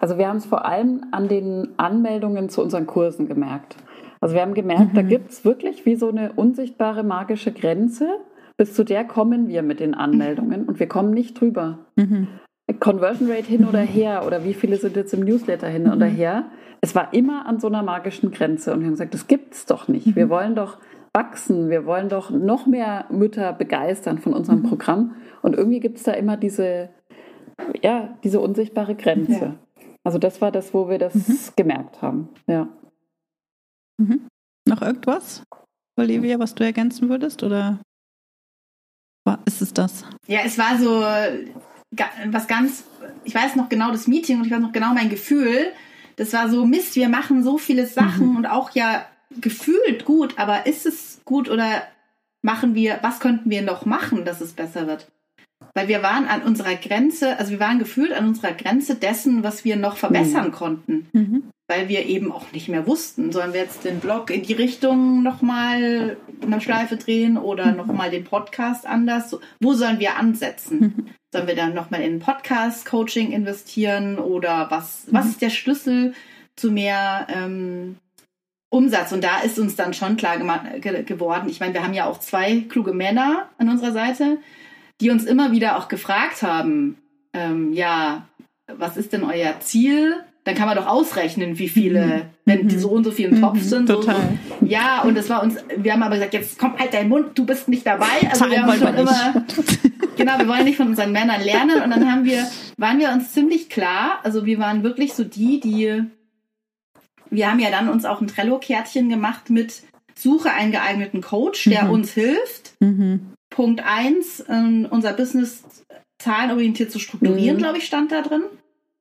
Also wir haben es vor allem an den Anmeldungen zu unseren Kursen gemerkt. Also wir haben gemerkt, mhm. da gibt es wirklich wie so eine unsichtbare magische Grenze. Bis zu der kommen wir mit den Anmeldungen und wir kommen nicht drüber. Mhm. Conversion Rate hin oder her oder wie viele sind jetzt im Newsletter hin mhm. oder her. Es war immer an so einer magischen Grenze und wir haben gesagt, das gibt es doch nicht. Wir mhm. wollen doch wachsen, wir wollen doch noch mehr Mütter begeistern von unserem mhm. Programm und irgendwie gibt es da immer diese, ja, diese unsichtbare Grenze. Ja. Also das war das, wo wir das mhm. gemerkt haben. Ja. Mhm. Noch irgendwas, Olivia, was du ergänzen würdest? Oder ist es das? Ja, es war so was ganz, ich weiß noch genau das Meeting und ich weiß noch genau mein Gefühl. Das war so, Mist, wir machen so viele Sachen mhm. und auch ja gefühlt gut, aber ist es gut oder machen wir, was könnten wir noch machen, dass es besser wird? Weil wir waren an unserer Grenze, also wir waren gefühlt an unserer Grenze dessen, was wir noch verbessern mhm. konnten. Mhm. weil wir eben auch nicht mehr wussten, sollen wir jetzt den Blog in die Richtung nochmal eine Schleife drehen oder mhm. nochmal den Podcast anders? Wo sollen wir ansetzen? Mhm. Sollen wir dann nochmal in Podcast-Coaching investieren oder was, was mhm. ist der Schlüssel zu mehr ähm, Umsatz? Und da ist uns dann schon klar ge geworden, ich meine, wir haben ja auch zwei kluge Männer an unserer Seite, die uns immer wieder auch gefragt haben, ähm, ja, was ist denn euer Ziel? dann kann man doch ausrechnen, wie viele, mhm. wenn die so und so viel im Topf mhm. sind. Total. So. Ja, und das war uns, wir haben aber gesagt, jetzt komm halt dein Mund, du bist nicht dabei. Also wir haben schon immer, genau, wir wollen nicht von unseren Männern lernen. Und dann haben wir, waren wir uns ziemlich klar, also wir waren wirklich so die, die, wir haben ja dann uns auch ein Trello-Kärtchen gemacht mit Suche einen geeigneten Coach, der mhm. uns hilft. Mhm. Punkt eins, ähm, unser Business zahlenorientiert zu strukturieren, mhm. glaube ich, stand da drin.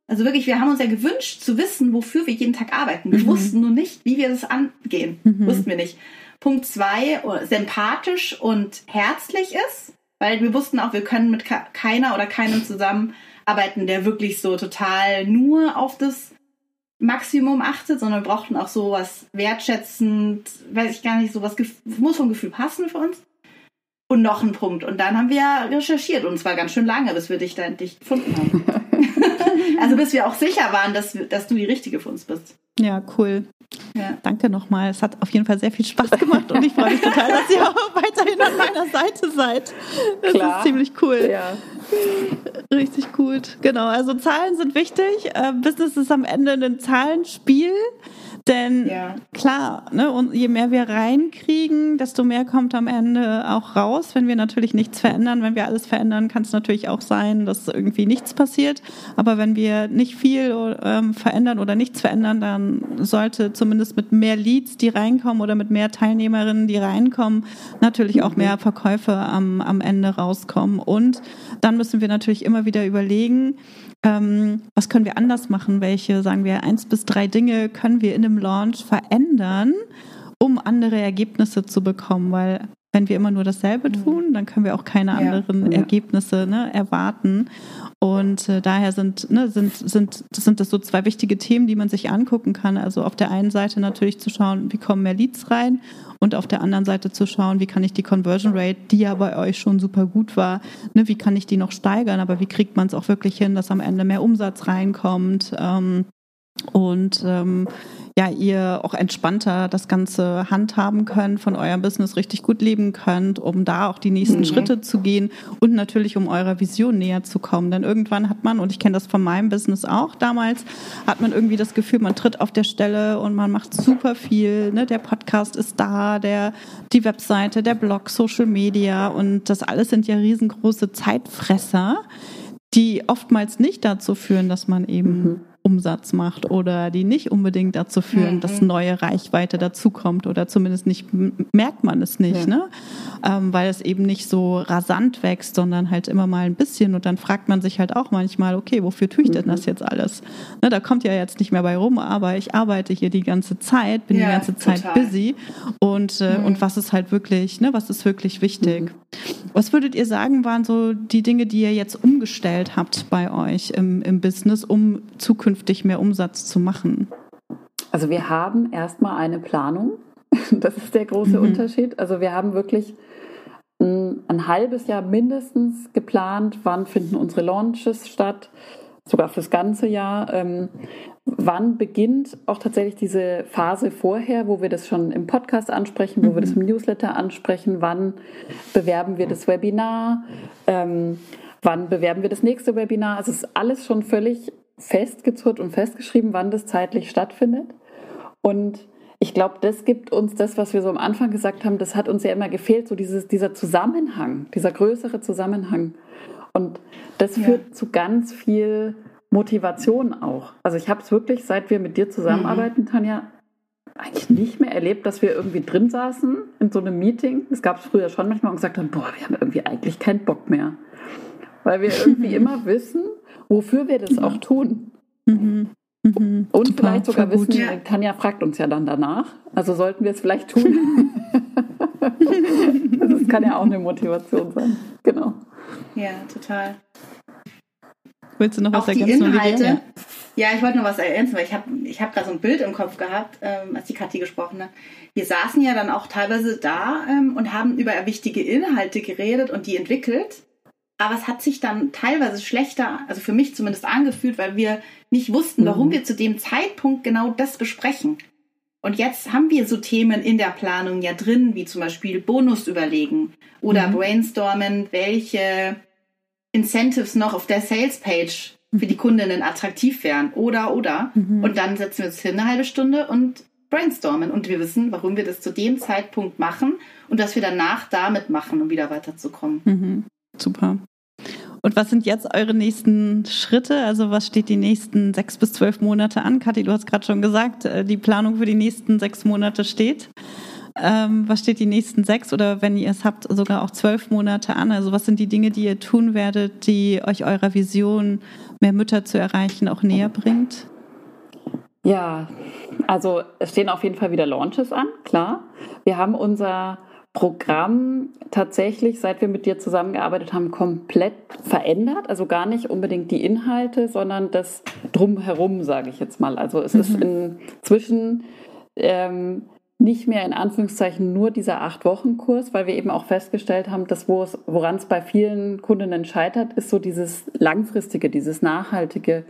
Also wirklich, wir haben uns ja gewünscht zu wissen, wofür wir jeden Tag arbeiten. Wir mhm. wussten nur nicht, wie wir das angehen. Mhm. Wussten wir nicht. Punkt zwei, sympathisch und herzlich ist, weil wir wussten auch, wir können mit keiner oder keinem zusammenarbeiten, der wirklich so total nur auf das Maximum achtet, sondern wir brauchten auch sowas wertschätzend, weiß ich gar nicht, sowas muss vom Gefühl passen für uns. Und noch ein Punkt. Und dann haben wir recherchiert und zwar ganz schön lange, bis wir dich da endlich gefunden haben. also bis wir auch sicher waren, dass, dass du die Richtige für uns bist. Ja, cool. Ja. Danke nochmal. Es hat auf jeden Fall sehr viel Spaß gemacht und ich freue mich total, dass ihr auch weiterhin an meiner Seite seid. Das Klar. ist ziemlich cool. Ja. Richtig gut. Genau, also Zahlen sind wichtig. Äh, Business ist am Ende ein Zahlenspiel. Denn ja. klar, ne, und je mehr wir reinkriegen, desto mehr kommt am Ende auch raus. Wenn wir natürlich nichts verändern, wenn wir alles verändern, kann es natürlich auch sein, dass irgendwie nichts passiert. Aber wenn wir nicht viel ähm, verändern oder nichts verändern, dann sollte zumindest mit mehr Leads, die reinkommen oder mit mehr Teilnehmerinnen, die reinkommen, natürlich auch mehr Verkäufe am, am Ende rauskommen. Und dann müssen wir natürlich immer wieder überlegen, ähm, was können wir anders machen? Welche, sagen wir, eins bis drei Dinge können wir in einem Launch verändern, um andere Ergebnisse zu bekommen? Weil wenn wir immer nur dasselbe mhm. tun, dann können wir auch keine ja, anderen ja. Ergebnisse ne, erwarten. Und äh, daher sind, ne, sind, sind, sind das so zwei wichtige Themen, die man sich angucken kann. Also auf der einen Seite natürlich zu schauen, wie kommen mehr Leads rein und auf der anderen Seite zu schauen, wie kann ich die Conversion Rate, die ja bei euch schon super gut war, ne, wie kann ich die noch steigern, aber wie kriegt man es auch wirklich hin, dass am Ende mehr Umsatz reinkommt. Ähm, und ähm, ja, ihr auch entspannter das Ganze handhaben könnt, von eurem Business richtig gut leben könnt, um da auch die nächsten mhm. Schritte zu gehen und natürlich um eurer Vision näher zu kommen. Denn irgendwann hat man, und ich kenne das von meinem Business auch damals, hat man irgendwie das Gefühl, man tritt auf der Stelle und man macht super viel. Ne? Der Podcast ist da, der, die Webseite, der Blog, Social Media und das alles sind ja riesengroße Zeitfresser, die oftmals nicht dazu führen, dass man eben mhm Umsatz macht oder die nicht unbedingt dazu führen, mhm. dass neue Reichweite dazukommt oder zumindest nicht merkt man es nicht, ja. ne? Ähm, weil es eben nicht so rasant wächst, sondern halt immer mal ein bisschen und dann fragt man sich halt auch manchmal, okay, wofür tue ich denn das mhm. jetzt alles? Ne, da kommt ja jetzt nicht mehr bei rum, aber ich arbeite hier die ganze Zeit, bin ja, die ganze Zeit total. busy und äh, mhm. und was ist halt wirklich, ne, was ist wirklich wichtig? Mhm. Was würdet ihr sagen, waren so die Dinge, die ihr jetzt umgestellt habt bei euch im, im Business, um zukünftig zukünftig mehr Umsatz zu machen? Also wir haben erstmal eine Planung. Das ist der große mhm. Unterschied. Also wir haben wirklich ein, ein, halbes Jahr mindestens geplant, wann finden unsere Launches statt, sogar fürs ganze Jahr. Ähm, wann beginnt auch tatsächlich diese Phase vorher, wo wir das schon im Podcast ansprechen, wo mhm. wir das im mhm. Newsletter ansprechen, wann bewerben wir das Webinar, ähm, wann bewerben wir das nächste Webinar. Also es ist alles schon völlig festgezurrt und festgeschrieben, wann das zeitlich stattfindet. Und ich glaube, das gibt uns das, was wir so am Anfang gesagt haben, das hat uns ja immer gefehlt, so dieses, dieser Zusammenhang, dieser größere Zusammenhang. Und das ja. führt zu ganz viel Motivation auch. Also ich habe es wirklich, seit wir mit dir zusammenarbeiten, mhm. Tanja, eigentlich nicht mehr erlebt, dass wir irgendwie drin saßen in so einem Meeting. Das gab es früher schon manchmal und gesagt haben, boah, wir haben irgendwie eigentlich keinen Bock mehr. Weil wir irgendwie immer wissen, wofür wir das auch tun. Mhm. Mhm. Und Super, vielleicht sogar wissen, ja. Tanja fragt uns ja dann danach. Also sollten wir es vielleicht tun. das kann ja auch eine Motivation sein. Genau. Ja, total. Willst du noch was auch ergänzen? Die Inhalte, Ja, ich wollte noch was ergänzen, weil ich habe ich hab da so ein Bild im Kopf gehabt, ähm, als die Kathi gesprochen hat. Wir saßen ja dann auch teilweise da ähm, und haben über wichtige Inhalte geredet und die entwickelt. Aber es hat sich dann teilweise schlechter, also für mich zumindest angefühlt, weil wir nicht wussten, warum mhm. wir zu dem Zeitpunkt genau das besprechen. Und jetzt haben wir so Themen in der Planung ja drin, wie zum Beispiel Bonus überlegen oder mhm. brainstormen, welche Incentives noch auf der Sales Page für die Kundinnen attraktiv wären oder oder. Mhm. Und dann setzen wir uns hin eine halbe Stunde und brainstormen und wir wissen, warum wir das zu dem Zeitpunkt machen und was wir danach damit machen, um wieder weiterzukommen. Mhm. Super. Und was sind jetzt eure nächsten Schritte? Also was steht die nächsten sechs bis zwölf Monate an? Kathi, du hast gerade schon gesagt, äh, die Planung für die nächsten sechs Monate steht. Ähm, was steht die nächsten sechs oder wenn ihr es habt, sogar auch zwölf Monate an? Also was sind die Dinge, die ihr tun werdet, die euch eurer Vision, mehr Mütter zu erreichen, auch näher bringt? Ja, also es stehen auf jeden Fall wieder Launches an, klar. Wir haben unser Programm tatsächlich, seit wir mit dir zusammengearbeitet haben, komplett verändert. Also gar nicht unbedingt die Inhalte, sondern das drumherum, sage ich jetzt mal. Also es mhm. ist inzwischen ähm, nicht mehr in Anführungszeichen nur dieser Acht-Wochen-Kurs, weil wir eben auch festgestellt haben, dass woran es bei vielen Kundinnen scheitert, ist so dieses langfristige, dieses nachhaltige,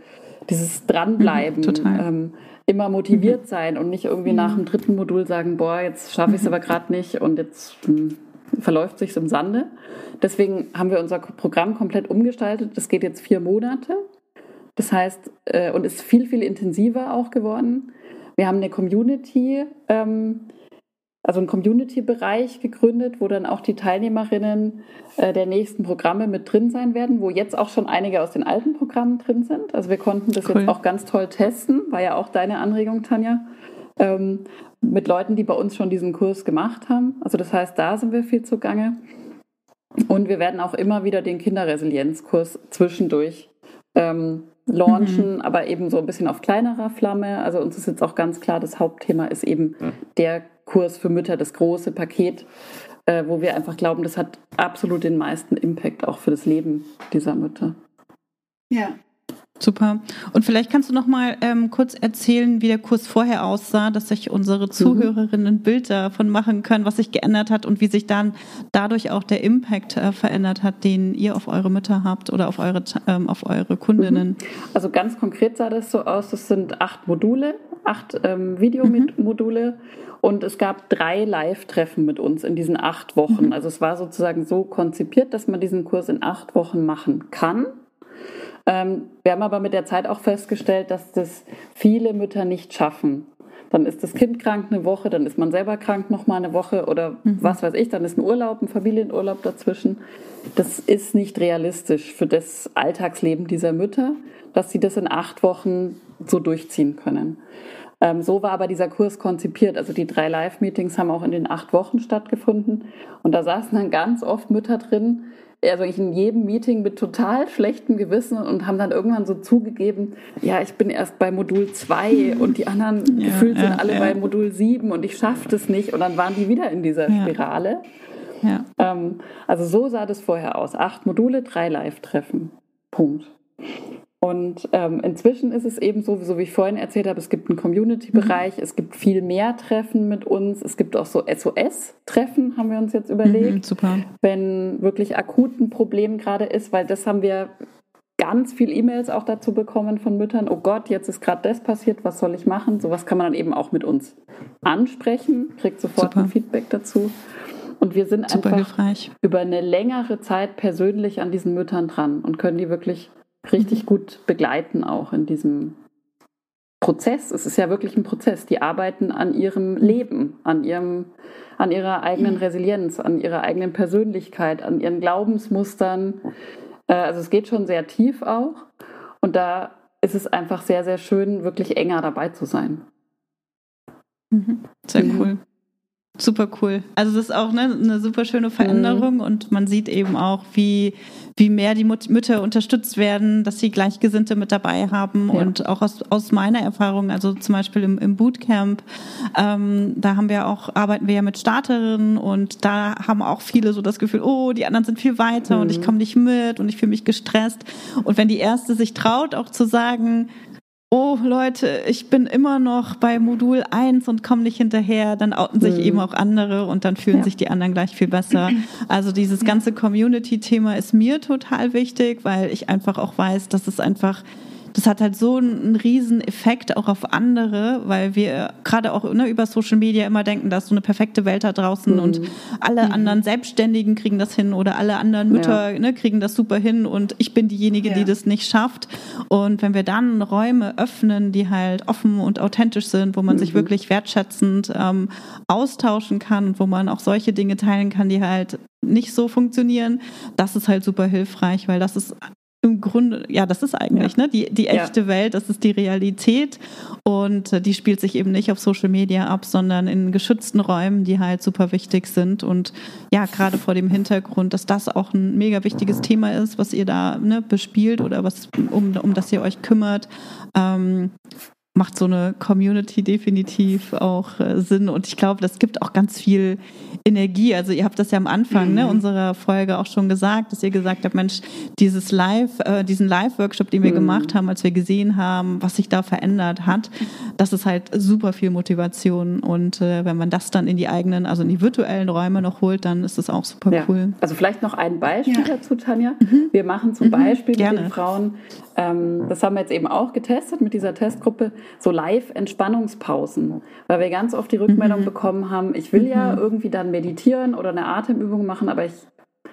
dieses Dranbleiben. Mhm, ähm, immer motiviert mhm. sein und nicht irgendwie mhm. nach dem dritten Modul sagen, boah, jetzt schaffe ich es mhm. aber gerade nicht und jetzt hm, verläuft sich im Sande. Deswegen haben wir unser Programm komplett umgestaltet. Das geht jetzt vier Monate. Das heißt, äh, und ist viel, viel intensiver auch geworden. Wir haben eine Community, ähm, also einen Community-Bereich gegründet, wo dann auch die Teilnehmerinnen äh, der nächsten Programme mit drin sein werden, wo jetzt auch schon einige aus den alten Programmen drin sind. Also wir konnten das cool. jetzt auch ganz toll testen, war ja auch deine Anregung, Tanja, ähm, mit Leuten, die bei uns schon diesen Kurs gemacht haben. Also das heißt, da sind wir viel zugange. Und wir werden auch immer wieder den Kinderresilienzkurs zwischendurch ähm, launchen, mhm. aber eben so ein bisschen auf kleinerer Flamme. Also uns ist jetzt auch ganz klar, das Hauptthema ist eben der Kurs für Mütter, das große Paket, äh, wo wir einfach glauben, das hat absolut den meisten Impact auch für das Leben dieser Mütter. Ja. Super. Und vielleicht kannst du noch mal ähm, kurz erzählen, wie der Kurs vorher aussah, dass sich unsere mhm. Zuhörerinnen ein Bild davon machen können, was sich geändert hat und wie sich dann dadurch auch der Impact äh, verändert hat, den ihr auf eure Mütter habt oder auf eure ähm, auf eure Kundinnen. Mhm. Also ganz konkret sah das so aus: Das sind acht Module, acht ähm, Videomodule. Mhm. Und es gab drei Live-Treffen mit uns in diesen acht Wochen. Also es war sozusagen so konzipiert, dass man diesen Kurs in acht Wochen machen kann. Ähm, wir haben aber mit der Zeit auch festgestellt, dass das viele Mütter nicht schaffen. Dann ist das Kind krank eine Woche, dann ist man selber krank noch mal eine Woche oder mhm. was weiß ich, dann ist ein Urlaub, ein Familienurlaub dazwischen. Das ist nicht realistisch für das Alltagsleben dieser Mütter, dass sie das in acht Wochen so durchziehen können. Ähm, so war aber dieser Kurs konzipiert. Also die drei Live-Meetings haben auch in den acht Wochen stattgefunden. Und da saßen dann ganz oft Mütter drin, also in jedem Meeting mit total schlechtem Gewissen und haben dann irgendwann so zugegeben, ja, ich bin erst bei Modul 2 und die anderen ja, gefühlt sind ja, alle ja. bei Modul 7 und ich schaffe das nicht. Und dann waren die wieder in dieser Spirale. Ähm, also so sah das vorher aus. Acht Module, drei Live-Treffen. Punkt. Und ähm, inzwischen ist es eben so, so wie ich vorhin erzählt habe, es gibt einen Community-Bereich, mhm. es gibt viel mehr Treffen mit uns, es gibt auch so SOS-Treffen, haben wir uns jetzt überlegt. Mhm, super. Wenn wirklich akut ein Problem gerade ist, weil das haben wir ganz viel E-Mails auch dazu bekommen von Müttern, oh Gott, jetzt ist gerade das passiert, was soll ich machen? Sowas kann man dann eben auch mit uns ansprechen, kriegt sofort Super. ein Feedback dazu. Und wir sind Super einfach hilfreich. über eine längere Zeit persönlich an diesen Müttern dran und können die wirklich richtig gut begleiten auch in diesem Prozess. Es ist ja wirklich ein Prozess. Die arbeiten an ihrem Leben, an ihrem, an ihrer eigenen Resilienz, an ihrer eigenen Persönlichkeit, an ihren Glaubensmustern. Äh, also es geht schon sehr tief auch. Und da ist es einfach sehr, sehr schön, wirklich enger dabei zu sein. Mhm. Sehr cool. Super cool. Also das ist auch ne, eine super schöne Veränderung mhm. und man sieht eben auch, wie, wie mehr die Mütter unterstützt werden, dass sie Gleichgesinnte mit dabei haben ja. und auch aus, aus meiner Erfahrung, also zum Beispiel im, im Bootcamp, ähm, da haben wir auch, arbeiten wir ja mit Starterinnen und da haben auch viele so das Gefühl, oh, die anderen sind viel weiter mhm. und ich mhm. komme nicht mit und ich fühle mich gestresst. Und wenn die erste sich traut, auch zu sagen, oh Leute, ich bin immer noch bei Modul 1 und komme nicht hinterher, dann outen sich mhm. eben auch andere und dann fühlen ja. sich die anderen gleich viel besser. Also dieses ganze Community-Thema ist mir total wichtig, weil ich einfach auch weiß, dass es einfach das hat halt so einen riesen Effekt auch auf andere, weil wir gerade auch ne, über Social Media immer denken, da ist so eine perfekte Welt da draußen mhm. und alle mhm. anderen Selbstständigen kriegen das hin oder alle anderen Mütter ja. ne, kriegen das super hin und ich bin diejenige, ja. die das nicht schafft. Und wenn wir dann Räume öffnen, die halt offen und authentisch sind, wo man mhm. sich wirklich wertschätzend ähm, austauschen kann, wo man auch solche Dinge teilen kann, die halt nicht so funktionieren, das ist halt super hilfreich, weil das ist im Grunde, ja, das ist eigentlich ja. ne, die, die echte ja. Welt, das ist die Realität und äh, die spielt sich eben nicht auf Social Media ab, sondern in geschützten Räumen, die halt super wichtig sind und ja, gerade vor dem Hintergrund, dass das auch ein mega wichtiges Thema ist, was ihr da ne, bespielt oder was, um, um das ihr euch kümmert. Ähm, macht so eine Community definitiv auch äh, Sinn. Und ich glaube, das gibt auch ganz viel Energie. Also ihr habt das ja am Anfang ne, mhm. ne, unserer Folge auch schon gesagt, dass ihr gesagt habt, Mensch, dieses Live, äh, diesen Live-Workshop, den wir mhm. gemacht haben, als wir gesehen haben, was sich da verändert hat, das ist halt super viel Motivation. Und äh, wenn man das dann in die eigenen, also in die virtuellen Räume noch holt, dann ist das auch super ja. cool. Also vielleicht noch ein Beispiel ja. dazu, Tanja. Mhm. Wir machen zum mhm. Beispiel mit den Frauen ähm, das haben wir jetzt eben auch getestet mit dieser Testgruppe, so Live-Entspannungspausen, weil wir ganz oft die Rückmeldung mhm. bekommen haben, ich will mhm. ja irgendwie dann meditieren oder eine Atemübung machen, aber ich,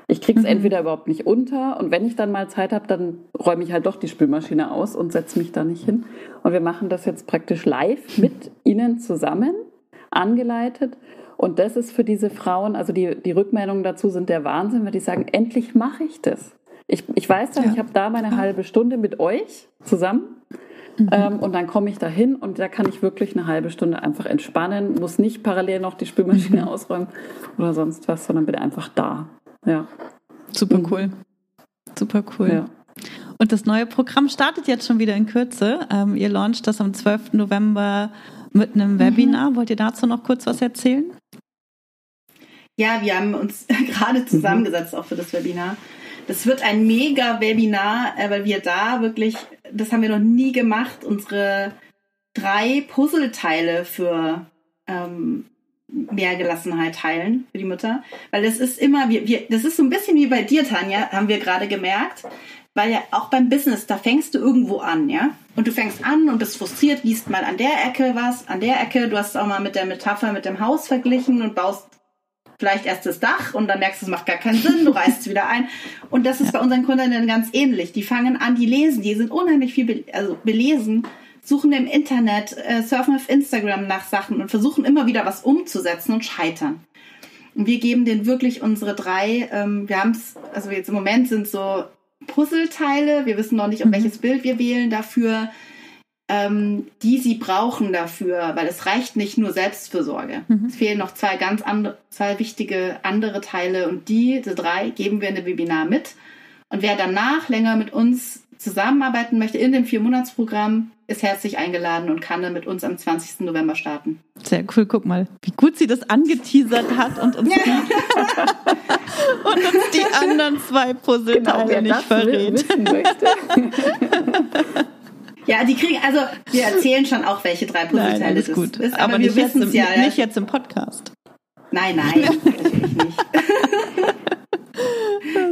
ich kriege es mhm. entweder überhaupt nicht unter und wenn ich dann mal Zeit habe, dann räume ich halt doch die Spülmaschine aus und setze mich da nicht hin. Und wir machen das jetzt praktisch live mit Ihnen zusammen, angeleitet. Und das ist für diese Frauen, also die, die Rückmeldungen dazu sind der Wahnsinn, weil die sagen, endlich mache ich das. Ich, ich weiß dann, ja. ich habe da meine halbe Stunde mit euch zusammen. Mhm. Ähm, und dann komme ich da hin und da kann ich wirklich eine halbe Stunde einfach entspannen, muss nicht parallel noch die Spülmaschine mhm. ausräumen oder sonst was, sondern bin einfach da. Ja. Super mhm. cool. Super cool. Ja. Und das neue Programm startet jetzt schon wieder in Kürze. Ähm, ihr launcht das am 12. November mit einem mhm. Webinar. Wollt ihr dazu noch kurz was erzählen? Ja, wir haben uns gerade mhm. zusammengesetzt auch für das Webinar das wird ein mega Webinar, äh, weil wir da wirklich, das haben wir noch nie gemacht, unsere drei Puzzleteile für ähm, mehr Gelassenheit teilen für die Mütter. Weil das ist immer, wir, wir, das ist so ein bisschen wie bei dir, Tanja, haben wir gerade gemerkt. Weil ja auch beim Business, da fängst du irgendwo an, ja? Und du fängst an und bist frustriert, liest mal an der Ecke was, an der Ecke. Du hast auch mal mit der Metapher mit dem Haus verglichen und baust vielleicht erst das Dach und dann merkst du, es macht gar keinen Sinn, du reißt es wieder ein. Und das ist ja. bei unseren Kundinnen ganz ähnlich. Die fangen an, die lesen, die sind unheimlich viel be also belesen, suchen im Internet, äh, surfen auf Instagram nach Sachen und versuchen immer wieder was umzusetzen und scheitern. Und wir geben denen wirklich unsere drei, ähm, wir haben es, also jetzt im Moment sind so Puzzleteile, wir wissen noch nicht, um mhm. welches Bild wir wählen dafür ähm, die sie brauchen dafür, weil es reicht nicht nur Selbstfürsorge. Mhm. Es fehlen noch zwei ganz andere, zwei wichtige andere Teile und diese drei geben wir in dem Webinar mit. Und wer danach länger mit uns zusammenarbeiten möchte in dem Vier-Monats-Programm, ist herzlich eingeladen und kann dann mit uns am 20. November starten. Sehr cool, guck mal, wie gut sie das angeteasert hat und uns, die, und uns die anderen zwei Puzzleteile genau, nicht verrät. Ja, die kriegen, also wir erzählen schon auch, welche drei Puzzleteile das gut. ist. Aber, aber wir wissen es ja. Nicht jetzt im Podcast. Nein, nein, natürlich nicht.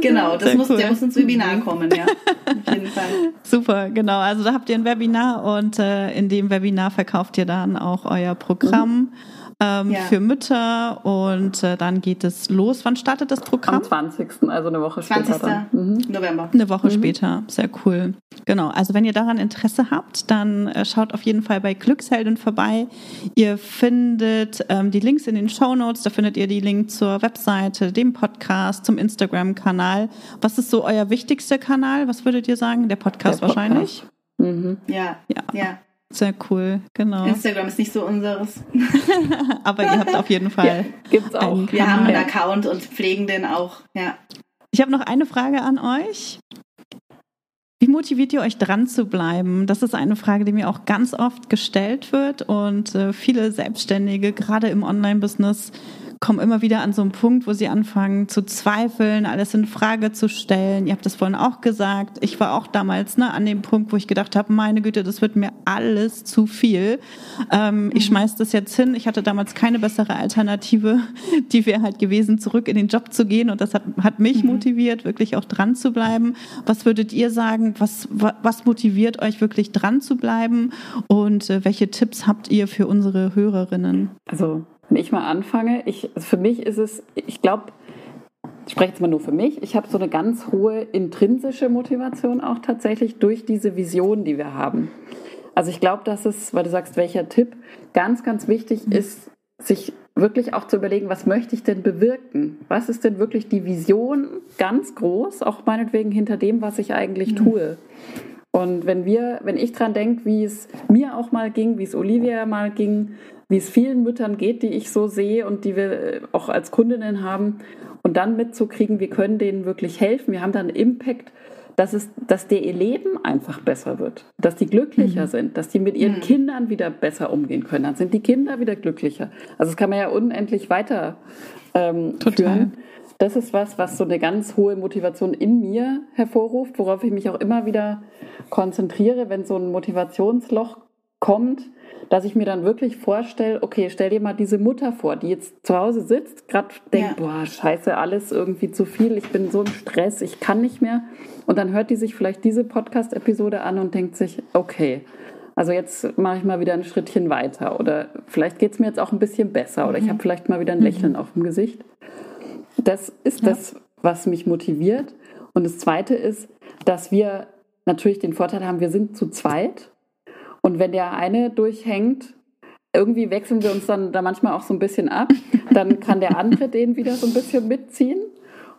genau, das muss, cool. der muss ins Webinar kommen, ja. Auf jeden Fall. Super, genau. Also da habt ihr ein Webinar und äh, in dem Webinar verkauft ihr dann auch euer Programm. Mhm ähm, ja. für Mütter und äh, dann geht es los. Wann startet das Programm? Am 20. also eine Woche 20. später. Mhm. November. Eine Woche mhm. später, sehr cool. Genau, also wenn ihr daran Interesse habt, dann äh, schaut auf jeden Fall bei Glückshelden vorbei. Ihr findet ähm, die Links in den Show Notes, da findet ihr die Links zur Webseite, dem Podcast, zum Instagram-Kanal. Was ist so euer wichtigster Kanal? Was würdet ihr sagen? Der Podcast, Der Podcast. wahrscheinlich? Mhm. Ja, ja. ja. Sehr cool, genau. Instagram ist nicht so unseres. Aber ihr habt auf jeden Fall. Ja, gibt's auch. Einen Wir haben einen Account und pflegen den auch, ja. Ich habe noch eine Frage an euch. Wie motiviert ihr euch dran zu bleiben? Das ist eine Frage, die mir auch ganz oft gestellt wird und äh, viele Selbstständige, gerade im Online-Business, kommen immer wieder an so einen Punkt, wo sie anfangen zu zweifeln, alles in Frage zu stellen. Ihr habt das vorhin auch gesagt. Ich war auch damals ne, an dem Punkt, wo ich gedacht habe, meine Güte, das wird mir alles zu viel. Ähm, ich mhm. schmeiß das jetzt hin. Ich hatte damals keine bessere Alternative, die wäre halt gewesen, zurück in den Job zu gehen. Und das hat, hat mich mhm. motiviert, wirklich auch dran zu bleiben. Was würdet ihr sagen? Was, was motiviert euch wirklich dran zu bleiben? Und äh, welche Tipps habt ihr für unsere Hörerinnen? Also wenn ich mal anfange, ich, also für mich ist es, ich glaube, ich spreche jetzt mal nur für mich, ich habe so eine ganz hohe intrinsische Motivation auch tatsächlich durch diese Vision, die wir haben. Also ich glaube, dass es, weil du sagst, welcher Tipp, ganz, ganz wichtig mhm. ist, sich wirklich auch zu überlegen, was möchte ich denn bewirken? Was ist denn wirklich die Vision ganz groß, auch meinetwegen hinter dem, was ich eigentlich mhm. Und wenn wir, wenn ich dran denke, wie es mir auch mal ging, wie es Olivia mal ging, wie es vielen Müttern geht, die ich so sehe und die wir äh, auch als Kundinnen haben. Und dann mitzukriegen, wir können denen wirklich helfen. Wir haben dann einen Impact, dass, es, dass der ihr Leben einfach besser wird, dass die glücklicher mhm. sind, dass die mit ihren mhm. Kindern wieder besser umgehen können. Dann sind die Kinder wieder glücklicher. Also das kann man ja unendlich weiter ähm, führen. Das ist was, was so eine ganz hohe Motivation in mir hervorruft, worauf ich mich auch immer wieder konzentriere, wenn so ein Motivationsloch kommt, dass ich mir dann wirklich vorstelle, okay, stell dir mal diese Mutter vor, die jetzt zu Hause sitzt, gerade denkt, ja. boah, scheiße, alles irgendwie zu viel, ich bin so im Stress, ich kann nicht mehr. Und dann hört die sich vielleicht diese Podcast-Episode an und denkt sich, okay, also jetzt mache ich mal wieder ein Schrittchen weiter oder vielleicht geht es mir jetzt auch ein bisschen besser oder ich mhm. habe vielleicht mal wieder ein Lächeln mhm. auf dem Gesicht. Das ist ja. das, was mich motiviert. Und das Zweite ist, dass wir natürlich den Vorteil haben, wir sind zu zweit und wenn der eine durchhängt, irgendwie wechseln wir uns dann da manchmal auch so ein bisschen ab. Dann kann der andere den wieder so ein bisschen mitziehen.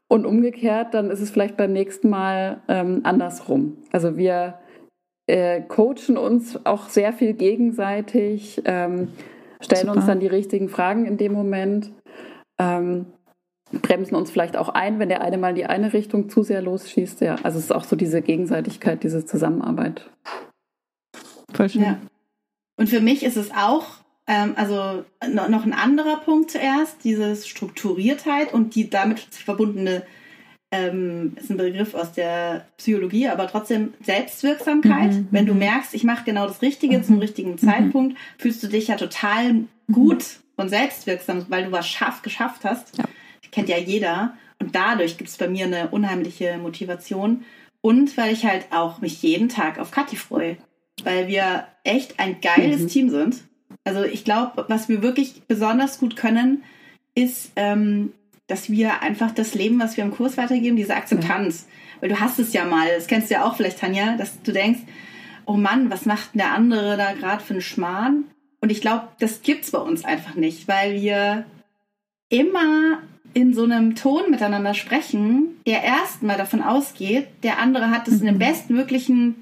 Und umgekehrt, dann ist es vielleicht beim nächsten Mal ähm, andersrum. Also wir äh, coachen uns auch sehr viel gegenseitig, ähm, stellen Super. uns dann die richtigen Fragen in dem Moment, ähm, bremsen uns vielleicht auch ein, wenn der eine mal in die eine Richtung zu sehr losschießt. Ja, also es ist auch so diese Gegenseitigkeit, diese Zusammenarbeit. Voll schön. Ja. Und für mich ist es auch, ähm, also noch ein anderer Punkt zuerst, diese Strukturiertheit und die damit verbundene, ähm, ist ein Begriff aus der Psychologie, aber trotzdem Selbstwirksamkeit. Mhm. Wenn du mhm. merkst, ich mache genau das Richtige mhm. zum richtigen mhm. Zeitpunkt, fühlst du dich ja total gut und selbstwirksam, weil du was schaff, geschafft hast. Ja. Kennt ja jeder. Und dadurch gibt es bei mir eine unheimliche Motivation. Und weil ich halt auch mich jeden Tag auf Kathi freue weil wir echt ein geiles mhm. Team sind. Also ich glaube, was wir wirklich besonders gut können, ist, ähm, dass wir einfach das Leben, was wir im Kurs weitergeben, diese Akzeptanz. Mhm. Weil du hast es ja mal, das kennst du ja auch vielleicht, Tanja, dass du denkst, oh Mann, was macht denn der andere da gerade für einen Schmarrn? Und ich glaube, das gibt's bei uns einfach nicht, weil wir immer in so einem Ton miteinander sprechen, der erstmal davon ausgeht, der andere hat es mhm. in dem mhm. bestmöglichen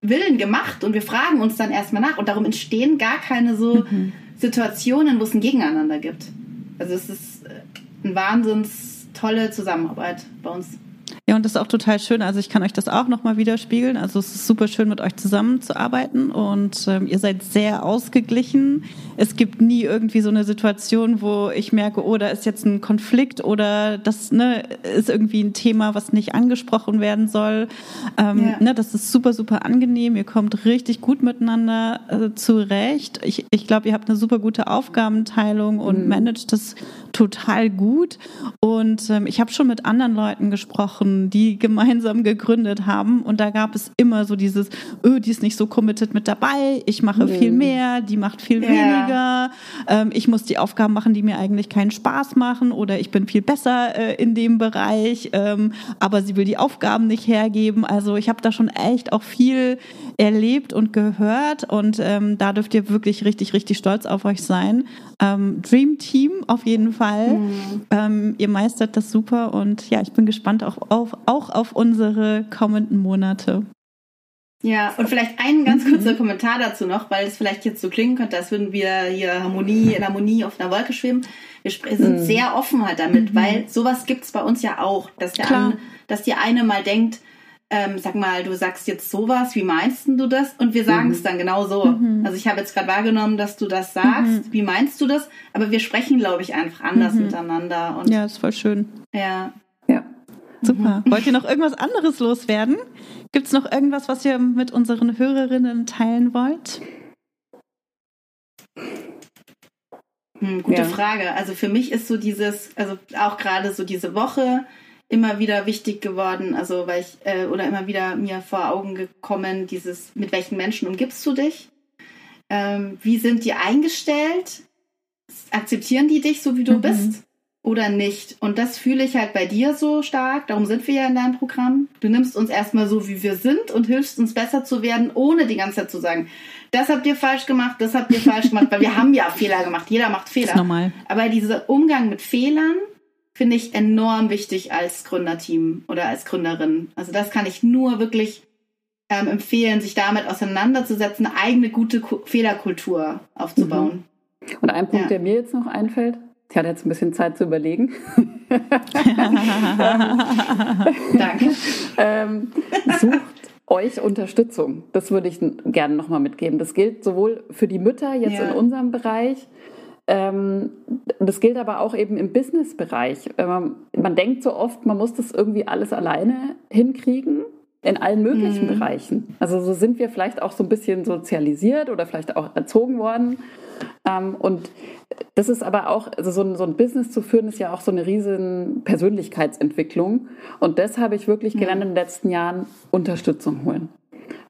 Willen gemacht und wir fragen uns dann erstmal nach und darum entstehen gar keine so mhm. Situationen, wo es ein Gegeneinander gibt. Also es ist äh, eine wahnsinns tolle Zusammenarbeit bei uns. Ja, und das ist auch total schön. Also ich kann euch das auch nochmal widerspiegeln. Also es ist super schön, mit euch zusammenzuarbeiten und ähm, ihr seid sehr ausgeglichen. Es gibt nie irgendwie so eine Situation, wo ich merke, oh, da ist jetzt ein Konflikt oder das ne, ist irgendwie ein Thema, was nicht angesprochen werden soll. Ähm, ja. ne, das ist super, super angenehm. Ihr kommt richtig gut miteinander äh, zurecht. Ich, ich glaube, ihr habt eine super gute Aufgabenteilung und mhm. managt das total gut. Und ähm, ich habe schon mit anderen Leuten gesprochen, die gemeinsam gegründet haben. Und da gab es immer so dieses, öh, die ist nicht so committed mit dabei, ich mache mhm. viel mehr, die macht viel ja. weniger, ähm, ich muss die Aufgaben machen, die mir eigentlich keinen Spaß machen oder ich bin viel besser äh, in dem Bereich, ähm, aber sie will die Aufgaben nicht hergeben. Also ich habe da schon echt auch viel erlebt und gehört und ähm, da dürft ihr wirklich richtig, richtig stolz auf euch sein. Ähm, Dream Team auf jeden Fall. Mhm. Ähm, ihr meistert das super und ja, ich bin gespannt auch auf, auch auf unsere kommenden Monate. Ja, und vielleicht ein ganz mhm. kurzer mhm. Kommentar dazu noch, weil es vielleicht jetzt so klingen könnte, als würden wir hier Harmonie in Harmonie auf einer Wolke schweben. Wir sind mhm. sehr offen halt damit, mhm. weil sowas gibt es bei uns ja auch, dass, der an, dass die eine mal denkt, ähm, sag mal, du sagst jetzt sowas, wie meinst du das? Und wir sagen es mhm. dann genau so. Mhm. Also ich habe jetzt gerade wahrgenommen, dass du das sagst. Mhm. Wie meinst du das? Aber wir sprechen, glaube ich, einfach anders mhm. miteinander. Und ja, ist voll schön. Ja. Super. Mhm. Wollt ihr noch irgendwas anderes loswerden? Gibt es noch irgendwas, was ihr mit unseren Hörerinnen teilen wollt? Hm, gute ja. Frage. Also für mich ist so dieses, also auch gerade so diese Woche immer wieder wichtig geworden, also weil ich, äh, oder immer wieder mir vor Augen gekommen, dieses, mit welchen Menschen umgibst du dich? Ähm, wie sind die eingestellt? Akzeptieren die dich so, wie du mhm. bist? Oder nicht? Und das fühle ich halt bei dir so stark. Darum sind wir ja in deinem Programm. Du nimmst uns erstmal so, wie wir sind und hilfst uns besser zu werden, ohne die ganze Zeit zu sagen, das habt ihr falsch gemacht, das habt ihr falsch gemacht, weil wir haben ja Fehler gemacht. Jeder macht Fehler. Das ist normal. Aber dieser Umgang mit Fehlern finde ich enorm wichtig als Gründerteam oder als Gründerin. Also das kann ich nur wirklich ähm, empfehlen, sich damit auseinanderzusetzen, eine eigene gute Ku Fehlerkultur aufzubauen. Mhm. Und ein Punkt, ja. der mir jetzt noch einfällt, ich hatte jetzt ein bisschen Zeit zu überlegen. Danke. ähm, sucht euch Unterstützung. Das würde ich gerne nochmal mitgeben. Das gilt sowohl für die Mütter jetzt ja. in unserem Bereich, ähm, das gilt aber auch eben im Business-Bereich. Man denkt so oft, man muss das irgendwie alles alleine hinkriegen in allen möglichen mhm. Bereichen. Also so sind wir vielleicht auch so ein bisschen sozialisiert oder vielleicht auch erzogen worden. Ähm, und das ist aber auch, also so ein, so ein Business zu führen, ist ja auch so eine riesen Persönlichkeitsentwicklung. Und das habe ich wirklich gelernt in den letzten Jahren, Unterstützung holen.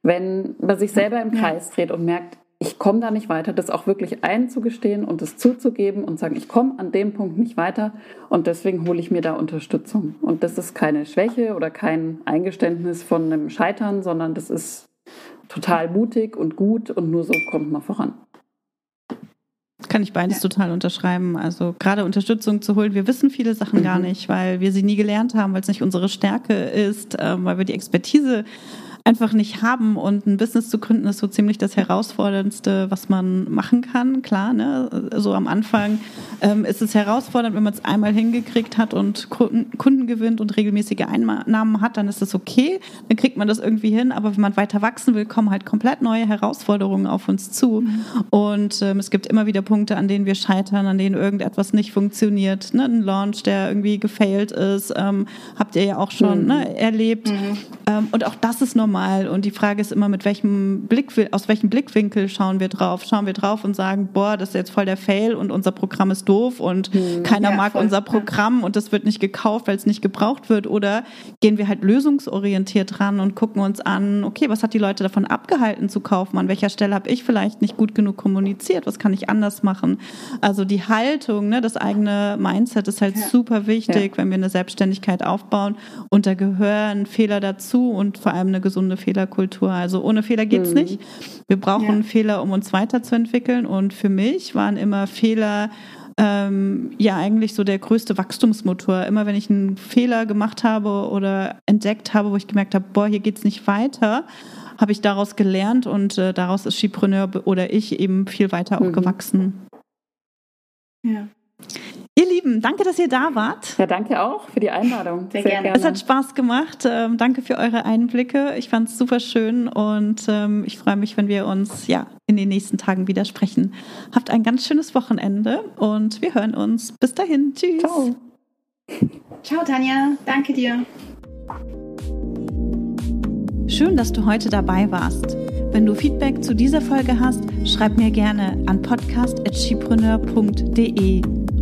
Wenn man sich selber im Kreis dreht und merkt, ich komme da nicht weiter, das auch wirklich einzugestehen und das zuzugeben und sagen, ich komme an dem Punkt nicht weiter und deswegen hole ich mir da Unterstützung. Und das ist keine Schwäche oder kein Eingeständnis von einem Scheitern, sondern das ist total mutig und gut und nur so kommt man voran. Kann ich beides ja. total unterschreiben. Also gerade Unterstützung zu holen. Wir wissen viele Sachen mhm. gar nicht, weil wir sie nie gelernt haben, weil es nicht unsere Stärke ist, äh, weil wir die Expertise einfach nicht haben. Und ein Business zu gründen ist so ziemlich das Herausforderndste, was man machen kann. Klar, ne? so am Anfang ähm, ist es herausfordernd, wenn man es einmal hingekriegt hat und Kunden gewinnt und regelmäßige Einnahmen hat, dann ist das okay. Dann kriegt man das irgendwie hin. Aber wenn man weiter wachsen will, kommen halt komplett neue Herausforderungen auf uns zu. Mhm. Und ähm, es gibt immer wieder Punkte, an denen wir scheitern, an denen irgendetwas nicht funktioniert. Ne? Ein Launch, der irgendwie gefailt ist, ähm, habt ihr ja auch schon mhm. ne, erlebt. Mhm. Ähm, und auch das ist normal normal. Und die Frage ist immer, mit welchem Blick, aus welchem Blickwinkel schauen wir drauf? Schauen wir drauf und sagen, boah, das ist jetzt voll der Fail und unser Programm ist doof und hm, keiner ja, mag voll. unser Programm und das wird nicht gekauft, weil es nicht gebraucht wird. Oder gehen wir halt lösungsorientiert ran und gucken uns an, okay, was hat die Leute davon abgehalten zu kaufen? An welcher Stelle habe ich vielleicht nicht gut genug kommuniziert? Was kann ich anders machen? Also die Haltung, ne, das eigene Mindset ist halt ja. super wichtig, ja. wenn wir eine Selbstständigkeit aufbauen. Und da gehören Fehler dazu und vor allem eine gesunde gesunde Fehlerkultur. Also ohne Fehler geht's mhm. nicht. Wir brauchen ja. Fehler, um uns weiterzuentwickeln. Und für mich waren immer Fehler ähm, ja eigentlich so der größte Wachstumsmotor. Immer wenn ich einen Fehler gemacht habe oder entdeckt habe, wo ich gemerkt habe, boah, hier geht's nicht weiter, habe ich daraus gelernt und äh, daraus ist Skipreneur oder ich eben viel weiter auch mhm. gewachsen. Ja. Ihr Lieben, danke, dass ihr da wart. Ja, danke auch für die Einladung. Sehr, Sehr gerne. gerne. Es hat Spaß gemacht. Ähm, danke für eure Einblicke. Ich fand es super schön und ähm, ich freue mich, wenn wir uns ja in den nächsten Tagen wieder sprechen. Habt ein ganz schönes Wochenende und wir hören uns. Bis dahin. Tschüss. Ciao. Ciao, Tanja. Danke dir. Schön, dass du heute dabei warst. Wenn du Feedback zu dieser Folge hast, schreib mir gerne an podcast.chipreneur.de.